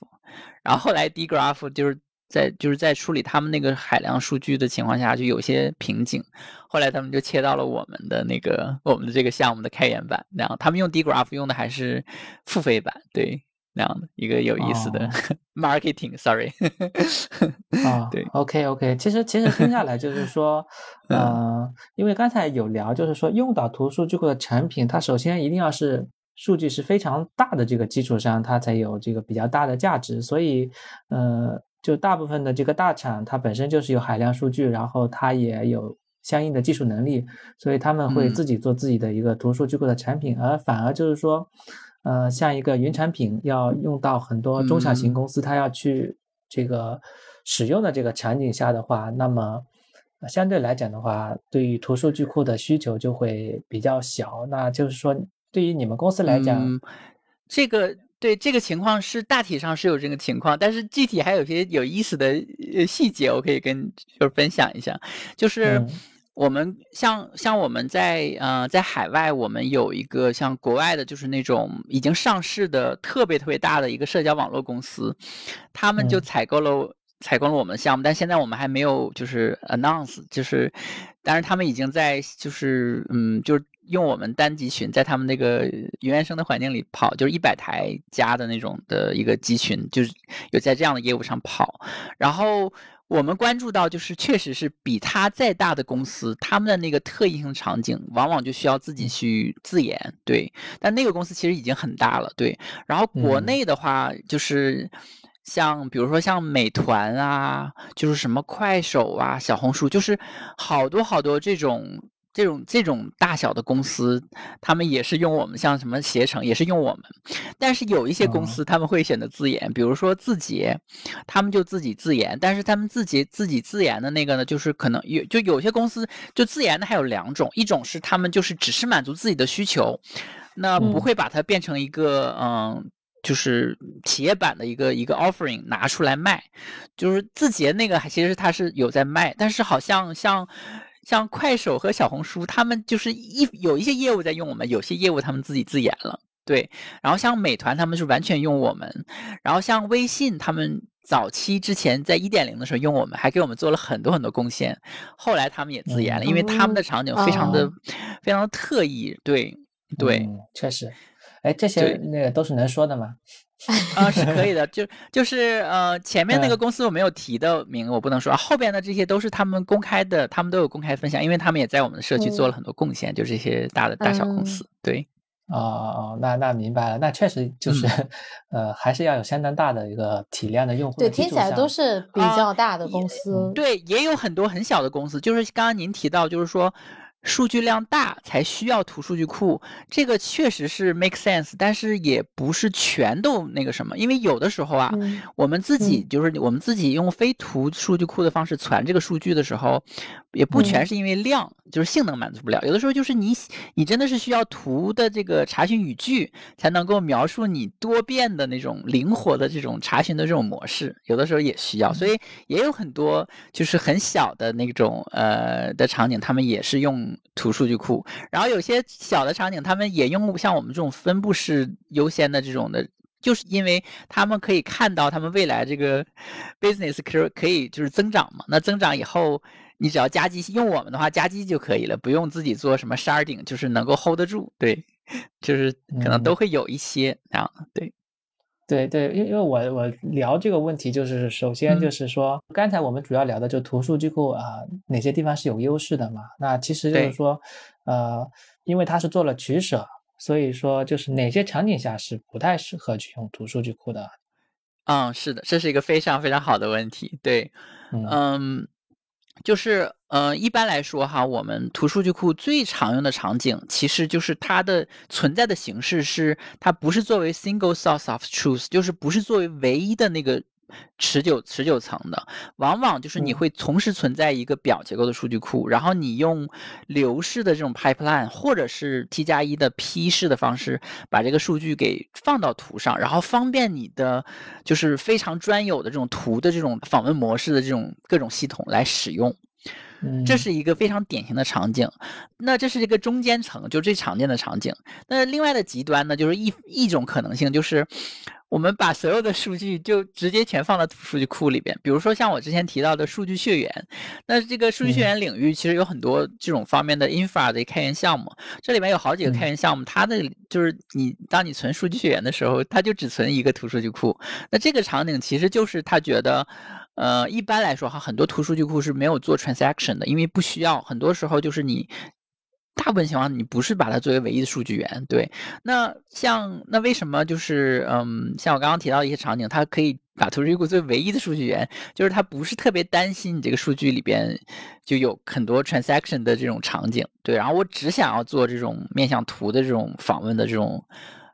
然后后来 D graph 就是在就是在处理他们那个海量数据的情况下就有些瓶颈，后来他们就切到了我们的那个我们的这个项目的开源版，然后他们用 D graph 用的还是付费版，对。那样的一个有意思的 (laughs) marketing，sorry。(laughs) 啊，对，OK OK，其实其实听下来就是说，(laughs) 呃，因为刚才有聊，就是说用到图数据库的产品，它首先一定要是数据是非常大的这个基础上，它才有这个比较大的价值。所以，呃，就大部分的这个大厂，它本身就是有海量数据，然后它也有相应的技术能力，所以他们会自己做自己的一个图数据库的产品，而反而就是说，呃，像一个云产品要用到很多中小型公司，它要去这个。使用的这个场景下的话，那么相对来讲的话，对于图数据库的需求就会比较小。那就是说，对于你们公司来讲，这个对这个情况是大体上是有这个情况，但是具体还有些有意思的细节，我可以跟就是分享一下。就是我们像像我们在呃在海外，我们有一个像国外的，就是那种已经上市的特别特别大的一个社交网络公司，他们就采购了。采购了我们的项目，但现在我们还没有就是 announce，就是，但是他们已经在就是嗯，就是用我们单集群在他们那个云原生的环境里跑，就是一百台加的那种的一个集群，就是有在这样的业务上跑。然后我们关注到，就是确实是比他再大的公司，他们的那个特异性场景往往就需要自己去自研，对。但那个公司其实已经很大了，对。然后国内的话，就是。像比如说像美团啊，就是什么快手啊、小红书，就是好多好多这种这种这种大小的公司，他们也是用我们，像什么携程也是用我们。但是有一些公司他们会选择自研，比如说字节，他们就自己自研。但是他们自己自己自研的那个呢，就是可能有就有些公司就自研的还有两种，一种是他们就是只是满足自己的需求，那不会把它变成一个嗯。就是企业版的一个一个 offering 拿出来卖，就是字节那个其实它是有在卖，但是好像像像快手和小红书，他们就是一有一些业务在用我们，有些业务他们自己自研了，对。然后像美团他们是完全用我们，然后像微信他们早期之前在一点零的时候用我们，还给我们做了很多很多贡献，后来他们也自研了，因为他们的场景非常的非常的特异，对对，确实。哎，这些那个都是能说的吗？啊，是可以的。就就是呃，前面那个公司我没有提的名，我不能说。后边的这些都是他们公开的，他们都有公开分享，因为他们也在我们的社区做了很多贡献。就这些大的大小公司，对。哦哦，那那明白了。那确实就是，呃，还是要有相当大的一个体量的用户。对，听起来都是比较大的公司。对，也有很多很小的公司。就是刚刚您提到，就是说。数据量大才需要图数据库，这个确实是 make sense，但是也不是全都那个什么，因为有的时候啊，我们自己就是我们自己用非图数据库的方式传这个数据的时候，也不全是因为量，就是性能满足不了，有的时候就是你你真的是需要图的这个查询语句才能够描述你多变的那种灵活的这种查询的这种模式，有的时候也需要，所以也有很多就是很小的那种呃的场景，他们也是用。图数据库，然后有些小的场景，他们也用像我们这种分布式优先的这种的，就是因为他们可以看到他们未来这个 (laughs) business 可可以就是增长嘛。那增长以后，你只要加机用我们的话，加机就可以了，不用自己做什么 sharding，就是能够 hold 得住。对，(laughs) 就是可能都会有一些啊，对。对对，因因为我我聊这个问题，就是首先就是说，刚才我们主要聊的就图数据库啊，哪些地方是有优势的嘛？那其实就是说，呃，因为它是做了取舍，所以说就是哪些场景下是不太适合去用图数据库的？嗯，是的，这是一个非常非常好的问题。对，嗯。就是，呃，一般来说哈，我们图数据库最常用的场景，其实就是它的存在的形式是，它不是作为 single source of truth，就是不是作为唯一的那个。持久持久层的，往往就是你会同时存在一个表结构的数据库，然后你用流式的这种 pipeline，或者是 T 加一的批式的方式，把这个数据给放到图上，然后方便你的就是非常专有的这种图的这种访问模式的这种各种系统来使用。这是一个非常典型的场景。那这是一个中间层，就最常见的场景。那另外的极端呢，就是一一种可能性就是。我们把所有的数据就直接全放到数据库里边。比如说像我之前提到的数据血缘，那这个数据血缘领域其实有很多这种方面的 infra 的开源项目，这里面有好几个开源项目，它的就是你当你存数据血缘的时候，它就只存一个图数据库。那这个场景其实就是他觉得，呃，一般来说哈，很多图数据库是没有做 transaction 的，因为不需要，很多时候就是你。大部分情况，你不是把它作为唯一的数据源，对。那像那为什么就是嗯，像我刚刚提到一些场景，它可以把图数据库作为唯一的数据源，就是它不是特别担心你这个数据里边就有很多 transaction 的这种场景，对。然后我只想要做这种面向图的这种访问的这种。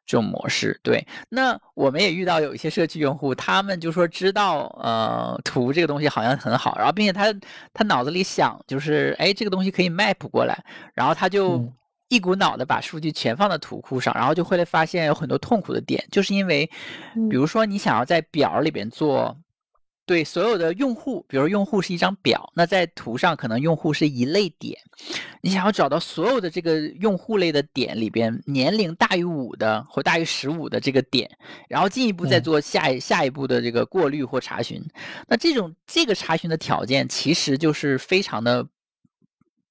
这种模式，对，那我们也遇到有一些社区用户，他们就说知道，呃，图这个东西好像很好，然后并且他他脑子里想就是，哎，这个东西可以 map 过来，然后他就一股脑的把数据全放到图库上，然后就会发现有很多痛苦的点，就是因为，比如说你想要在表里边做。对所有的用户，比如用户是一张表，那在图上可能用户是一类点，你想要找到所有的这个用户类的点里边，年龄大于五的或大于十五的这个点，然后进一步再做下一下一步的这个过滤或查询，那这种这个查询的条件其实就是非常的。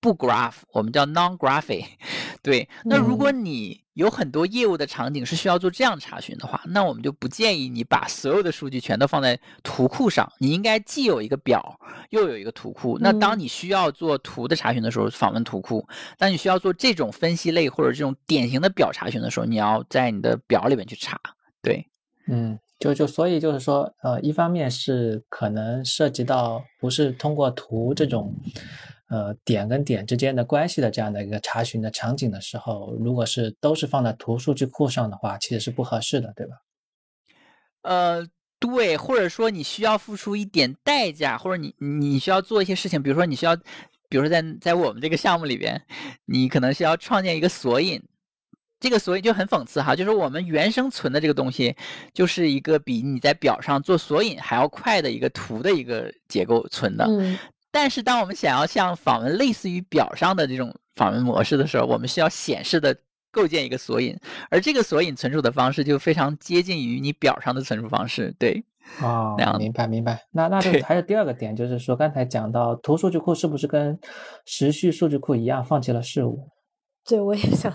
不 graph，我们叫 non-graphic。(laughs) 对，那如果你有很多业务的场景是需要做这样查询的话，那我们就不建议你把所有的数据全都放在图库上。你应该既有一个表，又有一个图库。那当你需要做图的查询的时候，访问图库；当你需要做这种分析类或者这种典型的表查询的时候，你要在你的表里面去查。对，嗯，就就所以就是说，呃，一方面是可能涉及到不是通过图这种。呃，点跟点之间的关系的这样的一个查询的场景的时候，如果是都是放在图数据库上的话，其实是不合适的，对吧？呃，对，或者说你需要付出一点代价，或者你你需要做一些事情，比如说你需要，比如说在在我们这个项目里边，你可能需要创建一个索引，这个索引就很讽刺哈，就是我们原生存的这个东西，就是一个比你在表上做索引还要快的一个图的一个结构存的。但是，当我们想要像访问类似于表上的这种访问模式的时候，我们需要显示的构建一个索引，而这个索引存储的方式就非常接近于你表上的存储方式。对，啊，明白明白。那那就还有第二个点，就是说刚才讲到图数据库是不是跟时序数据库一样放弃了事物？对，我也想。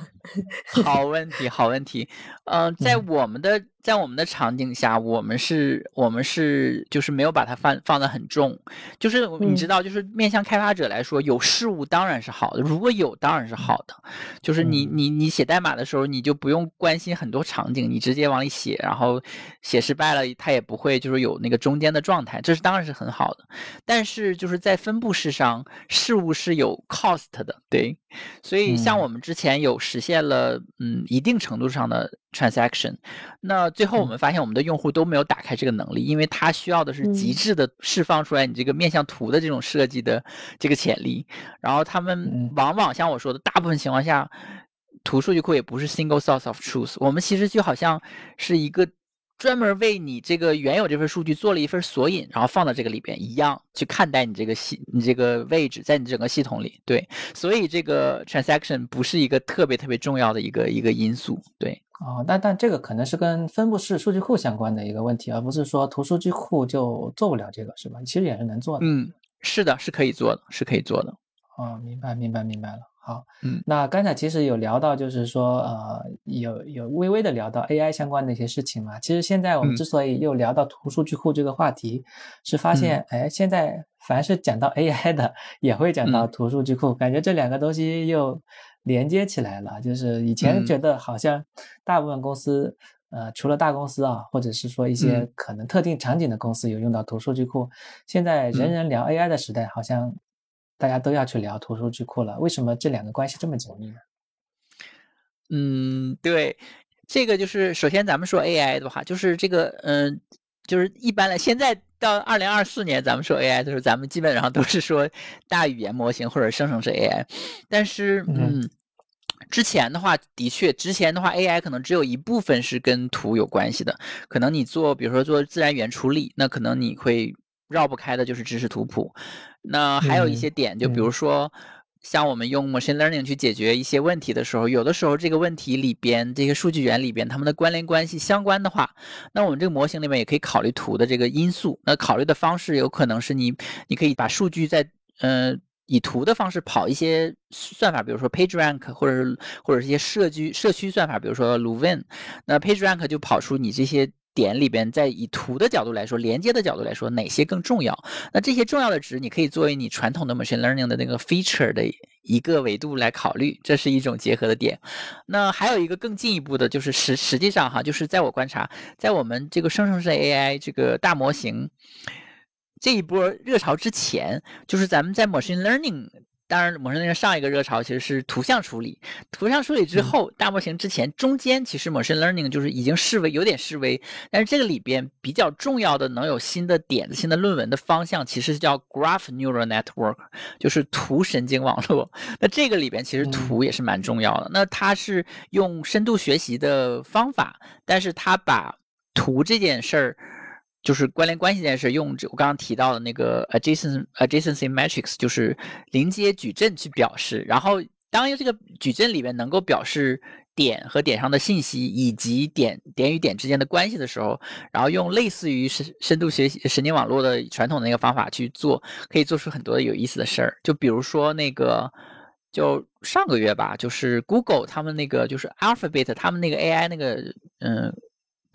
好问题，好问题。嗯，在我们的。在我们的场景下，我们是，我们是，就是没有把它放放得很重，就是你知道，就是面向开发者来说，有事物当然是好的，如果有当然是好的，就是你你你写代码的时候，你就不用关心很多场景，你直接往里写，然后写失败了，它也不会就是有那个中间的状态，这是当然是很好的。但是就是在分布式上，事物是有 cost 的，对，所以像我们之前有实现了，嗯，一定程度上的。transaction，那最后我们发现我们的用户都没有打开这个能力，因为它需要的是极致的释放出来你这个面向图的这种设计的这个潜力。然后他们往往像我说的，大部分情况下，图数据库也不是 single source of truth。我们其实就好像是一个专门为你这个原有这份数据做了一份索引，然后放到这个里边一样去看待你这个系你这个位置在你整个系统里。对，所以这个 transaction 不是一个特别特别重要的一个一个因素。对。哦，那但这个可能是跟分布式数据库相关的一个问题，而不是说图数据库就做不了这个，是吧？其实也是能做的。嗯，是的，是可以做的，是可以做的。哦，明白，明白，明白了。好，嗯，那刚才其实有聊到，就是说，呃，有有微微的聊到 AI 相关的一些事情嘛。其实现在我们之所以又聊到图数据库这个话题，是发现，哎，现在凡是讲到 AI 的，也会讲到图数据库，感觉这两个东西又。连接起来了，就是以前觉得好像大部分公司，呃，除了大公司啊，或者是说一些可能特定场景的公司有用到图数据库，现在人人聊 AI 的时代，好像大家都要去聊图数据库了。为什么这两个关系这么紧密呢？嗯，对，这个就是首先咱们说 AI 的话，就是这个，嗯，就是一般来现在。到二零二四年，咱们说 AI 的时候，咱们基本上都是说大语言模型或者生成式 AI。但是，嗯，之前的话，的确，之前的话，AI 可能只有一部分是跟图有关系的。可能你做，比如说做自然语言处理，那可能你会绕不开的就是知识图谱。那还有一些点，就比如说。像我们用 machine learning 去解决一些问题的时候，有的时候这个问题里边这些数据源里边它们的关联关系相关的话，那我们这个模型里面也可以考虑图的这个因素。那考虑的方式有可能是你你可以把数据在嗯。以图的方式跑一些算法，比如说 PageRank，或者是或者是一些社区社区算法，比如说 Luvin。那 PageRank 就跑出你这些点里边，在以图的角度来说，连接的角度来说，哪些更重要？那这些重要的值，你可以作为你传统的 machine learning 的那个 feature 的一个维度来考虑，这是一种结合的点。那还有一个更进一步的，就是实实际上哈，就是在我观察，在我们这个生成式 AI 这个大模型。这一波热潮之前，就是咱们在 machine learning，当然 machine learning 上一个热潮其实是图像处理，图像处理之后，大模型之前中间其实 machine learning 就是已经示威，有点示威。但是这个里边比较重要的能有新的点子、新的论文的方向，其实是叫 graph neural network，就是图神经网络。那这个里边其实图也是蛮重要的。那它是用深度学习的方法，但是它把图这件事儿。就是关联关系这件事，用我刚刚提到的那个 adjacent adjacency matrix，就是临接矩阵去表示。然后，当这个矩阵里面能够表示点和点上的信息，以及点点与点之间的关系的时候，然后用类似于深深度学习神经网络的传统的那个方法去做，可以做出很多有意思的事儿。就比如说那个，就上个月吧，就是 Google 他们那个就是 Alphabet 他们那个 AI 那个，嗯。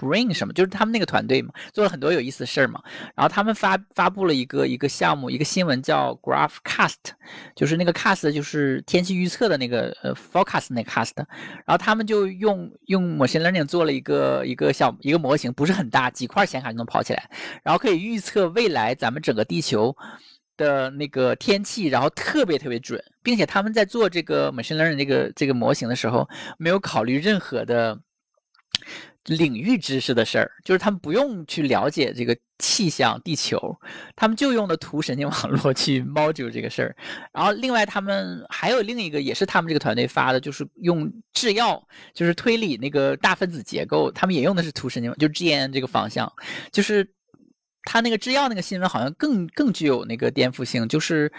Bring 什么？就是他们那个团队嘛，做了很多有意思的事儿嘛。然后他们发发布了一个一个项目，一个新闻叫 GraphCast，就是那个 cast 就是天气预测的那个呃 forecast 那个 cast。然后他们就用用 machine learning 做了一个一个小一个模型，不是很大，几块显卡就能跑起来，然后可以预测未来咱们整个地球的那个天气，然后特别特别准，并且他们在做这个 machine learning 这个这个模型的时候，没有考虑任何的。领域知识的事儿，就是他们不用去了解这个气象、地球，他们就用的图神经网络去 module 这个事儿。然后，另外他们还有另一个，也是他们这个团队发的，就是用制药，就是推理那个大分子结构，他们也用的是图神经，就 GN 这个方向。就是他那个制药那个新闻，好像更更具有那个颠覆性，就是。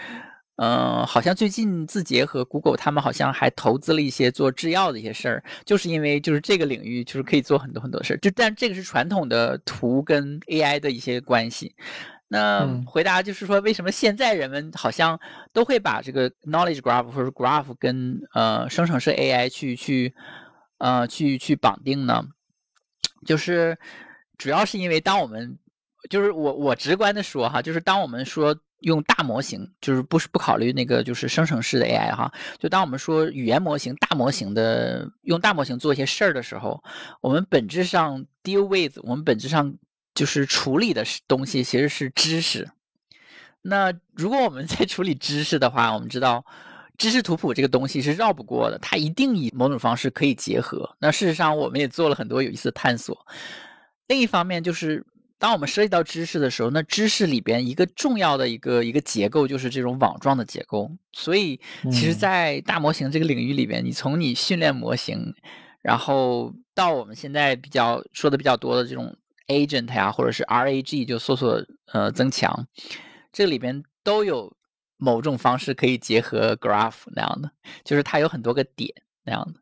嗯，好像最近字节和 Google 他们好像还投资了一些做制药的一些事儿，就是因为就是这个领域就是可以做很多很多事儿。就但这个是传统的图跟 AI 的一些关系。那回答就是说，为什么现在人们好像都会把这个 knowledge graph 或者 graph 跟呃生成式 AI 去去呃去去绑定呢？就是主要是因为当我们就是我我直观的说哈，就是当我们说。用大模型就是不是不考虑那个就是生成式的 AI 哈，就当我们说语言模型大模型的用大模型做一些事儿的时候，我们本质上 deal with 我们本质上就是处理的东西其实是知识。那如果我们 (laughs) 在处理知识的话，我们知道知识图谱这个东西是绕不过的，它一定以某种方式可以结合。那事实上我们也做了很多有意思的探索。另一方面就是。当我们涉及到知识的时候，那知识里边一个重要的一个一个结构就是这种网状的结构。所以，其实，在大模型这个领域里边，你从你训练模型，然后到我们现在比较说的比较多的这种 agent 呀，或者是 RAG 就搜索呃增强，这里边都有某种方式可以结合 graph 那样的，就是它有很多个点那样的。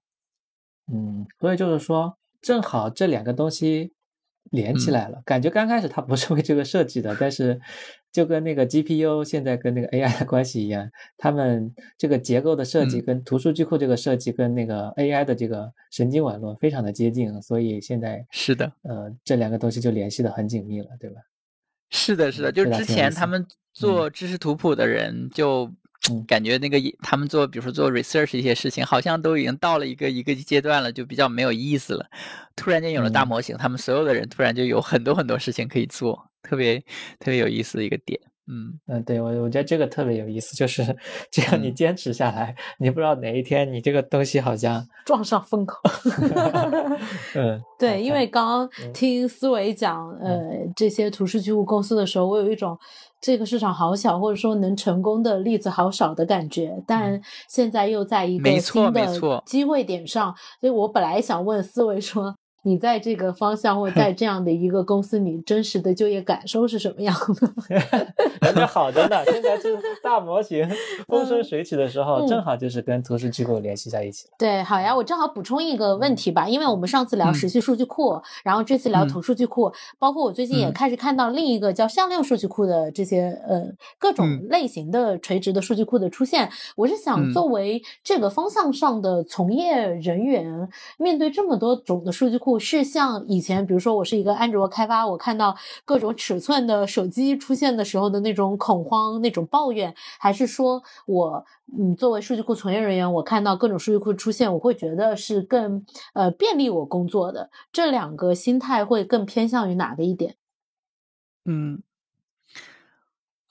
嗯，所以就是说，正好这两个东西。连起来了，感觉刚开始它不是为这个设计的，但是就跟那个 GPU 现在跟那个 AI 的关系一样，他们这个结构的设计跟图数据库这个设计跟那个 AI 的这个神经网络非常的接近，所以现在是的，呃，这两个东西就联系的很紧密了，对吧？是的，是的，就之前他们做知识图谱的人就。感觉那个他们做，比如说做 research 一些事情，好像都已经到了一个一个阶段了，就比较没有意思了。突然间有了大模型，他们所有的人突然就有很多很多事情可以做，特别特别有意思的一个点。嗯嗯，对我我觉得这个特别有意思，就是只 (laughs) 要你坚持下来，你不知道哪一天你这个东西好像撞上风口。(laughs) 嗯，对，因为刚刚听思维讲呃这些图数据库公司的时候，我有一种。这个市场好小，或者说能成功的例子好少的感觉，但现在又在一个新的机会点上，所以我本来想问思维说，你在这个方向或在 (laughs) 这样的一个公司，你真实的就业感受是什么样的？(laughs) 人家好着呢，现在是大模型 (laughs) 风生水起的时候，正好就是跟图数据库联系在一起。对，好呀，我正好补充一个问题吧，因为我们上次聊时序数据库，然后这次聊图数据库，包括我最近也开始看到另一个叫向量数据库的这些呃各种类型的垂直的数据库的出现。我是想作为这个方向上的从业人员，面对这么多种的数据库，是像以前，比如说我是一个安卓开发，我看到各种尺寸的手机出现的时候的那种恐慌、那种抱怨，还是说我嗯作为数据库从业人员，我看到各种数据库出现，我会觉得是更呃便利我工作的？这两个心态会更偏向于哪个一点？嗯。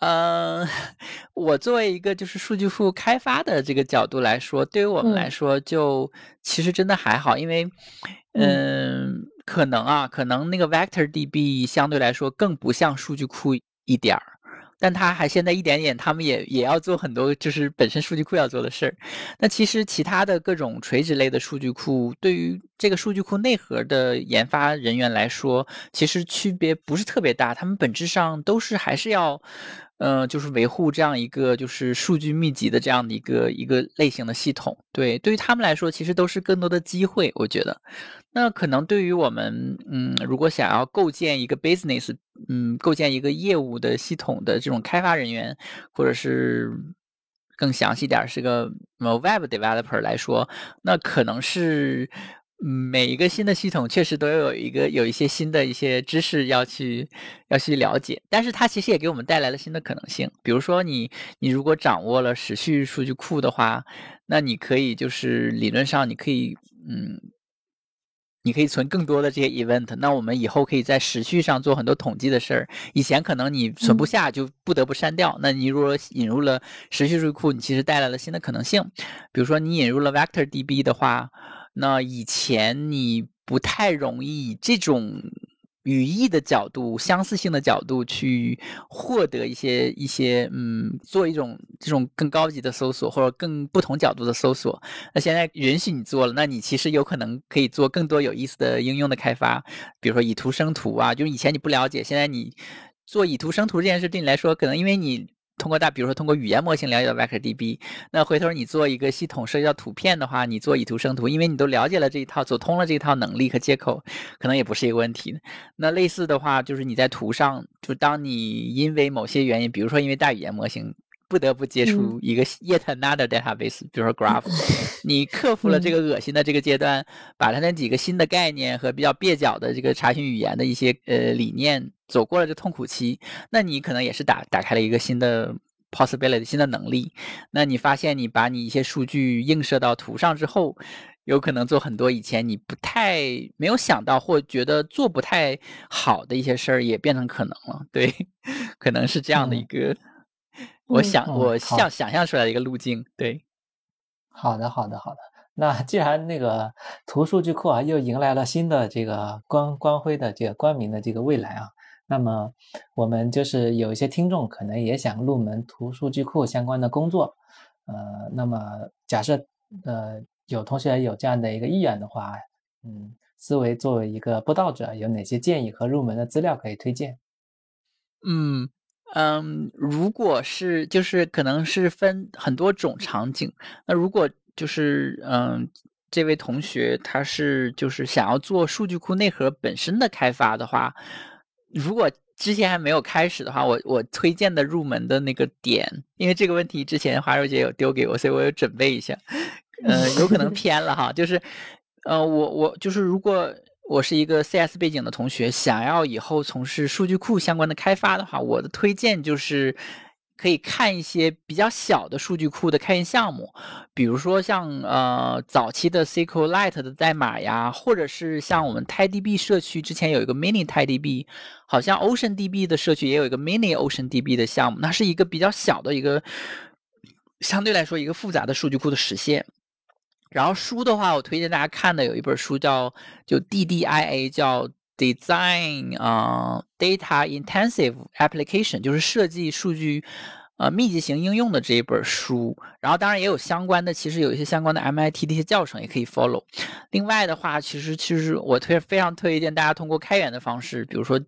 嗯，(laughs) 我作为一个就是数据库开发的这个角度来说，对于我们来说，就其实真的还好，因为，嗯，可能啊，可能那个 Vector DB 相对来说更不像数据库一点儿。但他还现在一点点，他们也也要做很多，就是本身数据库要做的事儿。那其实其他的各种垂直类的数据库，对于这个数据库内核的研发人员来说，其实区别不是特别大。他们本质上都是还是要，呃，就是维护这样一个就是数据密集的这样的一个一个类型的系统。对，对于他们来说，其实都是更多的机会。我觉得，那可能对于我们，嗯，如果想要构建一个 business。嗯，构建一个业务的系统的这种开发人员，或者是更详细点是个 web developer 来说，那可能是每一个新的系统确实都要有一个有一些新的一些知识要去要去了解，但是它其实也给我们带来了新的可能性。比如说你你如果掌握了时序数据库的话，那你可以就是理论上你可以嗯。你可以存更多的这些 event，那我们以后可以在时序上做很多统计的事儿。以前可能你存不下，就不得不删掉。那你如果引入了时序数据库，你其实带来了新的可能性。比如说你引入了 vector DB 的话，那以前你不太容易以这种。语义的角度、相似性的角度去获得一些一些，嗯，做一种这种更高级的搜索或者更不同角度的搜索。那现在允许你做了，那你其实有可能可以做更多有意思的应用的开发，比如说以图生图啊，就是以前你不了解，现在你做以图生图这件事对你来说，可能因为你。通过大，比如说通过语言模型了解到 Vector DB，那回头你做一个系统涉及到图片的话，你做以图生图，因为你都了解了这一套，走通了这一套能力和接口，可能也不是一个问题。那类似的话，就是你在图上，就当你因为某些原因，比如说因为大语言模型。不得不接触一个 yet another database，比如说 Graph，(laughs) 你克服了这个恶心的这个阶段，把它那几个新的概念和比较蹩脚的这个查询语言的一些呃理念走过了这痛苦期，那你可能也是打打开了一个新的 possibility，新的能力。那你发现你把你一些数据映射到图上之后，有可能做很多以前你不太没有想到或觉得做不太好的一些事儿，也变成可能了。对，(laughs) 可能是这样的一个。我想，我想想象出来的一个路径，对。好的，好的，好的。那既然那个图数据库啊，又迎来了新的这个光光辉的这个光明的这个未来啊，那么我们就是有一些听众可能也想入门图数据库相关的工作，呃，那么假设呃有同学有这样的一个意愿的话，嗯，思维作为一个播道者，有哪些建议和入门的资料可以推荐？嗯。嗯，如果是就是可能是分很多种场景。那如果就是嗯，这位同学他是就是想要做数据库内核本身的开发的话，如果之前还没有开始的话，我我推荐的入门的那个点，因为这个问题之前华柔姐有丢给我，所以我有准备一下。呃，有可能偏了哈，就是呃，我我就是如果。我是一个 CS 背景的同学，想要以后从事数据库相关的开发的话，我的推荐就是可以看一些比较小的数据库的开源项目，比如说像呃早期的 SQLite 的代码呀，或者是像我们 TiDB 社区之前有一个 Mini TiDB，好像 OceanDB 的社区也有一个 Mini OceanDB 的项目，那是一个比较小的一个相对来说一个复杂的数据库的实现。然后书的话，我推荐大家看的有一本书叫就 DDIA，叫 Design 啊 Data Intensive Application，就是设计数据呃密集型应用的这一本书，然后当然也有相关的，其实有一些相关的 MIT 的一些教程也可以 follow。另外的话，其实其实我推非常推荐大家通过开源的方式，比如说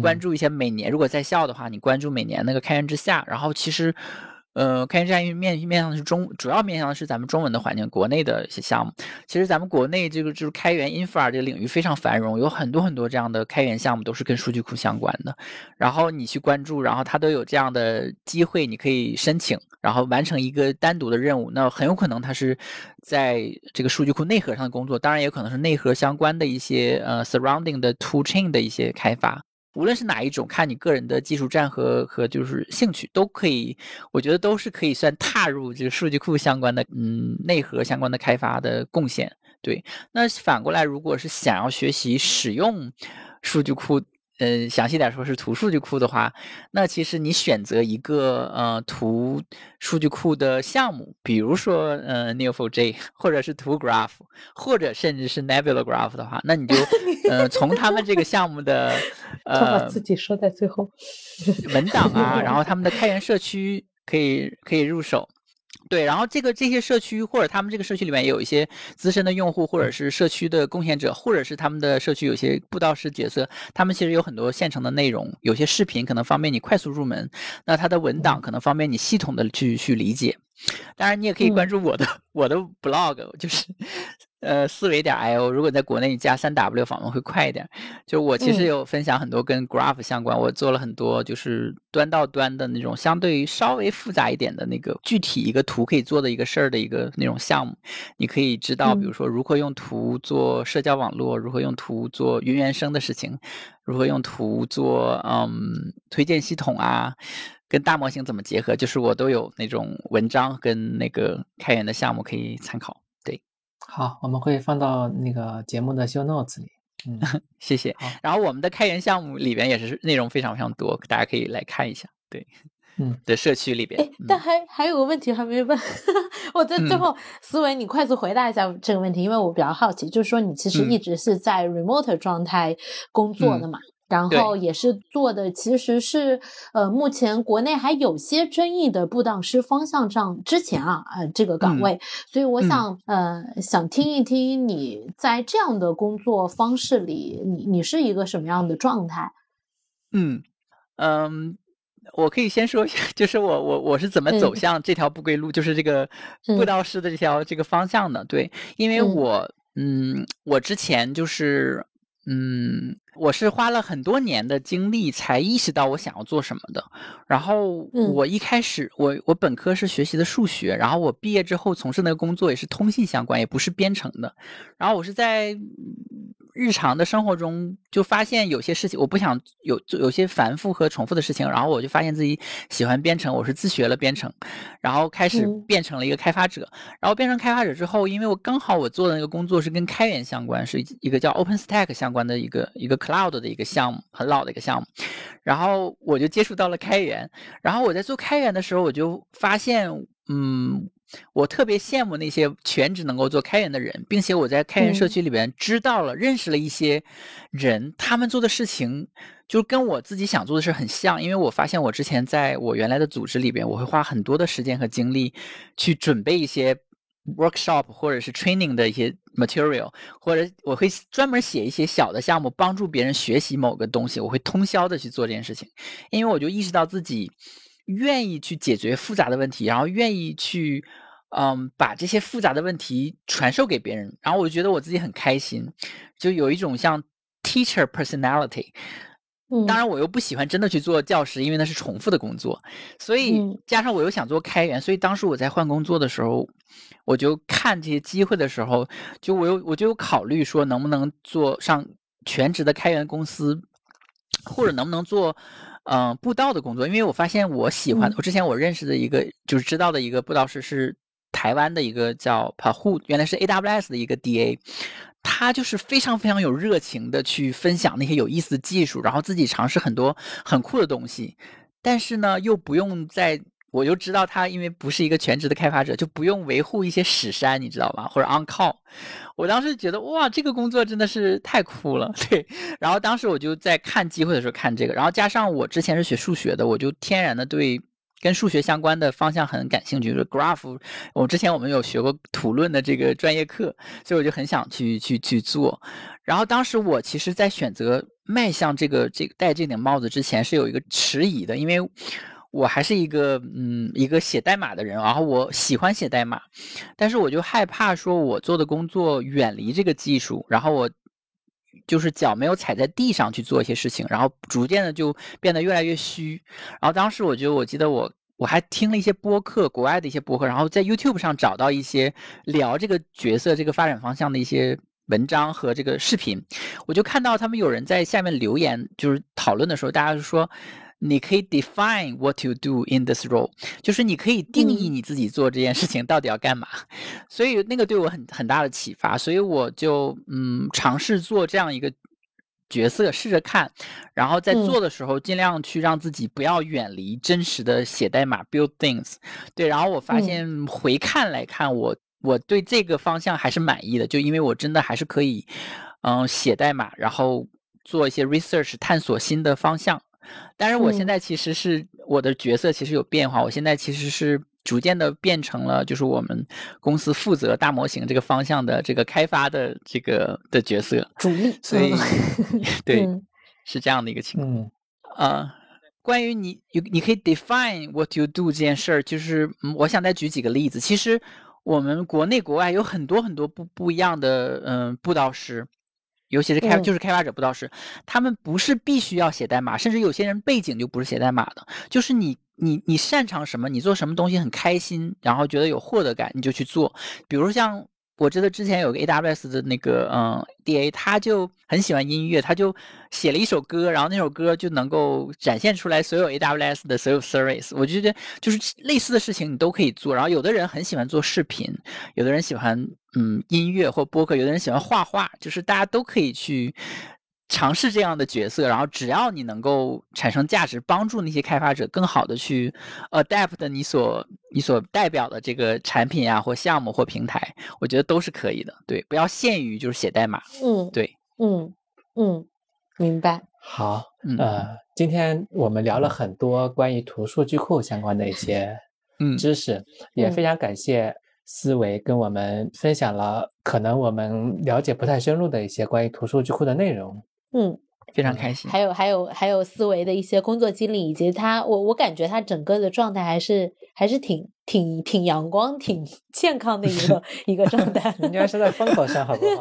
关注一些每年如果在校的话，你关注每年那个开源之下，然后其实。呃，开源战役面面向的是中，主要面向的是咱们中文的环境，国内的一些项目。其实咱们国内这个就是开源 infra 这个领域非常繁荣，有很多很多这样的开源项目都是跟数据库相关的。然后你去关注，然后它都有这样的机会，你可以申请，然后完成一个单独的任务。那很有可能它是在这个数据库内核上的工作，当然也可能是内核相关的一些呃 surrounding 的 tool chain 的一些开发。无论是哪一种，看你个人的技术栈和和就是兴趣都可以，我觉得都是可以算踏入这个数据库相关的，嗯，内核相关的开发的贡献。对，那反过来，如果是想要学习使用数据库。嗯，详细点说是图数据库的话，那其实你选择一个呃图数据库的项目，比如说呃 Neo4j，(laughs) 或者是图 Graph，或者甚至是 Nebula Graph 的话，那你就呃从他们这个项目的 (laughs) 呃自己说在最后文档啊，然后他们的开源社区可以可以入手。对，然后这个这些社区或者他们这个社区里面也有一些资深的用户，或者是社区的贡献者，或者是他们的社区有些布道师角色，他们其实有很多现成的内容，有些视频可能方便你快速入门，那它的文档可能方便你系统的去去理解。当然，你也可以关注我的我的 blog，就是。呃，思维点 io，如果在国内你加三 w 访问会快一点。就我其实有分享很多跟 graph 相关，我做了很多就是端到端的那种，相对于稍微复杂一点的那个具体一个图可以做的一个事儿的一个那种项目。你可以知道，比如说如何用图做社交网络，如何用图做云原生的事情，如何用图做嗯推荐系统啊，跟大模型怎么结合，就是我都有那种文章跟那个开源的项目可以参考。对好，我们会放到那个节目的 show notes 里。嗯，(laughs) 谢谢。然后我们的开源项目里边也是内容非常非常多，大家可以来看一下。对，嗯，(laughs) 的社区里边。哎，但还还有个问题还没问，(laughs) 我在最后，思维你快速回答一下这个问题，因为我比较好奇，就是说你其实一直是在 remote 状态工作的嘛？然后也是做的，其实是呃，目前国内还有些争议的布道师方向上之前啊，呃，这个岗位，所以我想呃，想听一听你在这样的工作方式里，你你是一个什么样的状态？嗯嗯，我可以先说一下，(laughs) 就是我我我是怎么走向这条不归路，就是这个布道师的这条这个方向的。对，因为我嗯，我之前就是嗯。我是花了很多年的精力才意识到我想要做什么的。然后我一开始，我我本科是学习的数学，然后我毕业之后从事那个工作也是通信相关，也不是编程的。然后我是在。日常的生活中，就发现有些事情我不想有有些繁复和重复的事情，然后我就发现自己喜欢编程，我是自学了编程，然后开始变成了一个开发者。然后变成开发者之后，因为我刚好我做的那个工作是跟开源相关，是一个叫 OpenStack 相关的一个一个 Cloud 的一个项目，很老的一个项目。然后我就接触到了开源，然后我在做开源的时候，我就发现，嗯。我特别羡慕那些全职能够做开源的人，并且我在开源社区里边知道了、认识了一些人，他们做的事情就跟我自己想做的事很像。因为我发现我之前在我原来的组织里边，我会花很多的时间和精力去准备一些 workshop 或者是 training 的一些 material，或者我会专门写一些小的项目，帮助别人学习某个东西。我会通宵的去做这件事情，因为我就意识到自己愿意去解决复杂的问题，然后愿意去。嗯，把这些复杂的问题传授给别人，然后我觉得我自己很开心，就有一种像 teacher personality。当然，我又不喜欢真的去做教师，因为那是重复的工作。所以加上我又想做开源，所以当时我在换工作的时候，我就看这些机会的时候，就我有我就有考虑说，能不能做上全职的开源公司，或者能不能做嗯布道的工作？因为我发现我喜欢，我之前我认识的一个就是知道的一个布道师是。台湾的一个叫 Pahu，原来是 AWS 的一个 DA，他就是非常非常有热情的去分享那些有意思的技术，然后自己尝试很多很酷的东西，但是呢，又不用在，我就知道他因为不是一个全职的开发者，就不用维护一些史山，你知道吧？或者 on call。我当时觉得哇，这个工作真的是太酷了，(laughs) 对。然后当时我就在看机会的时候看这个，然后加上我之前是学数学的，我就天然的对。跟数学相关的方向很感兴趣，就是 graph。我之前我们有学过图论的这个专业课，所以我就很想去去去做。然后当时我其实，在选择迈向这个这个戴这顶帽子之前，是有一个迟疑的，因为我还是一个嗯一个写代码的人，然后我喜欢写代码，但是我就害怕说我做的工作远离这个技术，然后我。就是脚没有踩在地上去做一些事情，然后逐渐的就变得越来越虚。然后当时我觉得，我记得我我还听了一些播客，国外的一些播客，然后在 YouTube 上找到一些聊这个角色、这个发展方向的一些文章和这个视频。我就看到他们有人在下面留言，就是讨论的时候，大家就说。你可以 define what you do in this role，就是你可以定义你自己做这件事情到底要干嘛，所以那个对我很很大的启发，所以我就嗯尝试做这样一个角色，试着看，然后在做的时候尽量去让自己不要远离真实的写代码 build things，对，然后我发现回看来看，我我对这个方向还是满意的，就因为我真的还是可以嗯写代码，然后做一些 research 探索新的方向。但是我现在其实是我的角色其实有变化，我现在其实是逐渐的变成了就是我们公司负责大模型这个方向的这个开发的这个的角色主力，所以 (laughs) 对是这样的一个情况啊。关于你有你可以 define what you do 这件事儿，就是我想再举几个例子。其实我们国内国外有很多很多不不一样的嗯布道师。尤其是开就是开发者布道师，他们不是必须要写代码，甚至有些人背景就不是写代码的，就是你你你擅长什么，你做什么东西很开心，然后觉得有获得感，你就去做。比如像。我知道之前有个 AWS 的那个嗯 DA，他就很喜欢音乐，他就写了一首歌，然后那首歌就能够展现出来所有 AWS 的所有 service。我觉得就是类似的事情你都可以做。然后有的人很喜欢做视频，有的人喜欢嗯音乐或播客，有的人喜欢画画，就是大家都可以去。尝试这样的角色，然后只要你能够产生价值，帮助那些开发者更好的去 adapt 你所你所代表的这个产品啊，或项目或平台，我觉得都是可以的。对，不要限于就是写代码。嗯，对，嗯嗯，明白。好，呃，今天我们聊了很多关于图数据库相关的一些 (laughs) 嗯知识，也非常感谢思维跟我们分享了可能我们了解不太深入的一些关于图数据库的内容。嗯，非常开心。还有还有还有思维的一些工作经历，以及他，我我感觉他整个的状态还是还是挺。挺挺阳光、挺 (laughs) 健康的一个 (laughs) 一个状态，应该是在风口上，好不好？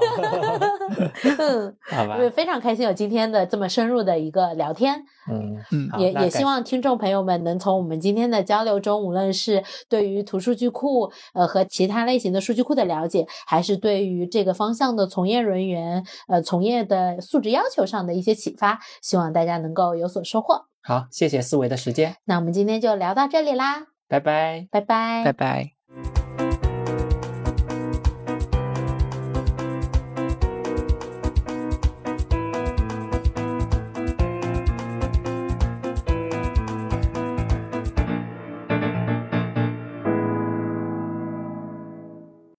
嗯，(laughs) 好吧。非常开心有今天的这么深入的一个聊天，嗯嗯，也也希望听众朋友们能从我们今天的交流中，无论是对于图数据库呃和其他类型的数据库的了解，还是对于这个方向的从业人员呃从业的素质要求上的一些启发，希望大家能够有所收获。好，谢谢思维的时间，那我们今天就聊到这里啦。拜拜，拜拜，拜拜。